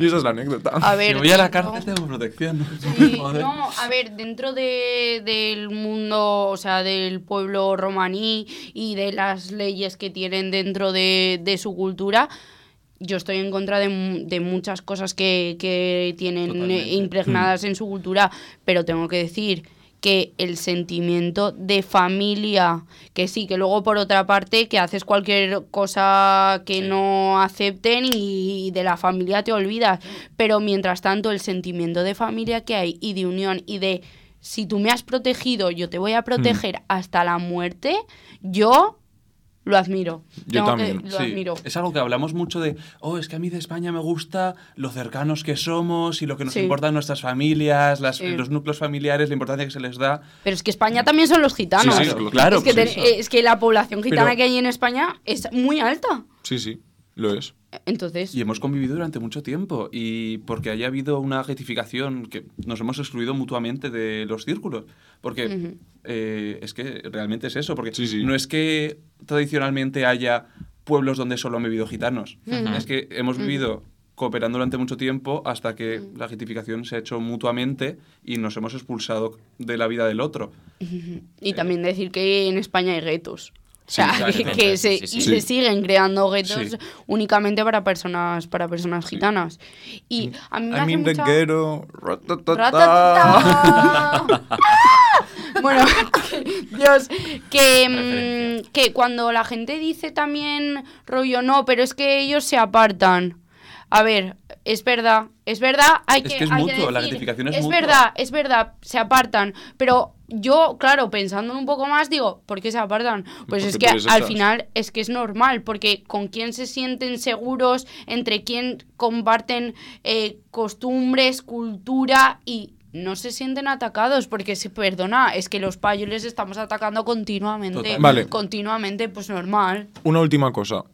y esa es la anécdota. a ver Si voy a la cárcel tengo protección. Sí, no, a ver, dentro de, del mundo, o sea, del pueblo romaní y de las leyes que tienen dentro de, de su cultura, yo estoy en contra de, de muchas cosas que, que tienen Totalmente. eh, impregnadas en su cultura, pero tengo que decir que el sentimiento de familia, que sí, que luego por otra parte que haces cualquier cosa que no acepten y de la familia te olvidas, pero mientras tanto el sentimiento de familia que hay y de unión y de si tú me has protegido, yo te voy a proteger hasta la muerte, yo lo admiro. Yo Tengo que- también, lo Sí, admiro. es algo que hablamos mucho de, oh, es que a mí de España me gusta lo cercanos que somos y lo que nos Sí. importan nuestras familias, las- Sí. los núcleos familiares, la importancia que se les da. Pero es que España también son los gitanos. Sí, sí, claro, es, que ten- eso. es que la población gitana Pero- que hay en España es muy alta. Sí, sí, lo es. Entonces, Y hemos convivido durante mucho tiempo y porque haya habido una getificación que nos hemos excluido mutuamente de los círculos. Porque eh, es que realmente es eso, porque Sí, sí. no es que tradicionalmente haya pueblos donde solo han vivido gitanos. Es que hemos vivido cooperando durante mucho tiempo hasta que la getificación se ha hecho mutuamente y nos hemos expulsado de la vida del otro. y también decir que en España hay guetos. O Sí, sea, claro, que, claro, que sí, se, sí, y sí. se siguen creando guetos Sí. únicamente para personas para personas gitanas. Y a mí me I hace mean the mucha- ghetto. ratatata. ¡Ratatata! bueno, que- Dios, que, mm, que cuando la gente dice también rollo, no, pero es que ellos se apartan. A ver, es verdad, es verdad, hay Es que, que es hay mutuo, la decir, gratificación es es mutua. verdad, es verdad, se apartan, pero yo, claro, pensando un poco más, digo, ¿por qué se apartan? Pues Porque es que al final es que es normal, porque con quién se sienten seguros, entre quién comparten eh, costumbres, cultura y no se sienten atacados, porque se perdona, es que los payos les estamos atacando continuamente. Continuamente, pues normal. Una última cosa.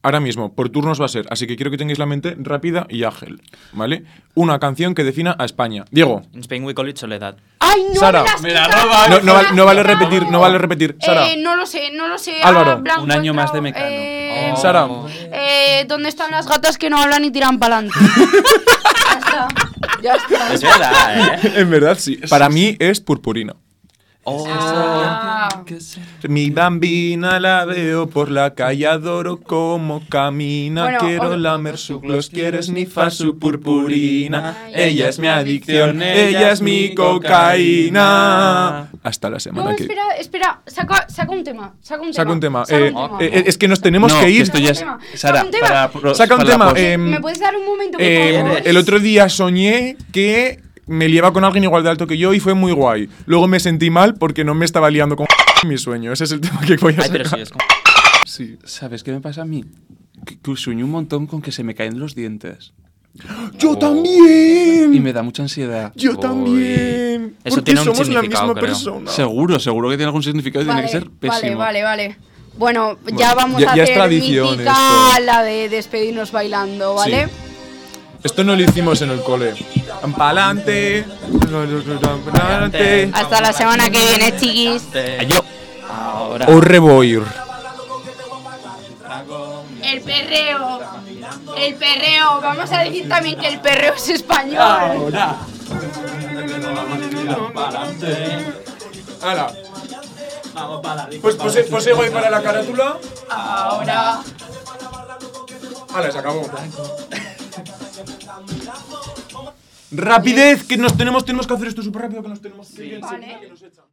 Ahora mismo, por turnos va a ser, así que quiero que tengáis la mente rápida y ágil, ¿vale? Una canción que defina a España. Diego, En Spain we call it soledad. ¡Ay, no! Sara, me, la roba. no, no vale, no vale repetir, no vale repetir. Sara, Eh, no lo sé, no lo sé. Álvaro. Ah, Blanco Un año más de. Mecano. Eh, Oh. Sara. eh, ¿Dónde están las gatas que no hablan y tiran para adelante? ya está. Ya está. Es verdad, ¿eh? en verdad sí. Para mí es purpurina. Oh, Ah. Mi bambina la veo por la calle, adoro cómo camina. Bueno, Quiero os- lamer su gloss, quiero snifar su purpurina. Ay, Ella es mi adicción, ella es mi cocaína. Hasta la semana No, que espera, espera, saca, saca un tema. Saca un tema. Saca un tema. saca Eh, un tema. eh, es que nos tenemos No, que ir. esto ya es. Sara, Saca un tema. para pro- Saca un tema, eh, ¿Me puedes dar un momento, por Eh, favor? el otro día soñé que me liaba con alguien igual de alto que yo y fue muy guay. Luego me sentí mal porque no me estaba liando con mi sueño. Ese es el tema que voy a Ay, pero sí, es como... Sí. ¿Sabes qué me pasa a mí? Que, que sueño un montón con que se me caen los dientes. ¡Yo Oh. también! Y me da mucha ansiedad. Yo Uy. también. Eso porque tiene un somos la misma creo. persona. Seguro, seguro que tiene algún significado y Vale, tiene que ser pésimo. Vale, vale, vale. Bueno, ya vamos ya- a ya es hacer tradición mítica esto. la de despedirnos bailando, ¿vale? Sí. Esto no lo hicimos en el cole. Pa'lante. Pa'lante. Hasta la semana que viene, chiquis. Yo. Ahora. O reboir. El perreo. El perreo. Vamos a decir también que el perreo es español. Hala. Pues pose, pose guay para la carátula. Ahora. Hala, se acabó. Rapidez, que nos tenemos, tenemos que hacer esto súper rápido, que nos tenemos que ir. Vale. enseguida, que nos echan.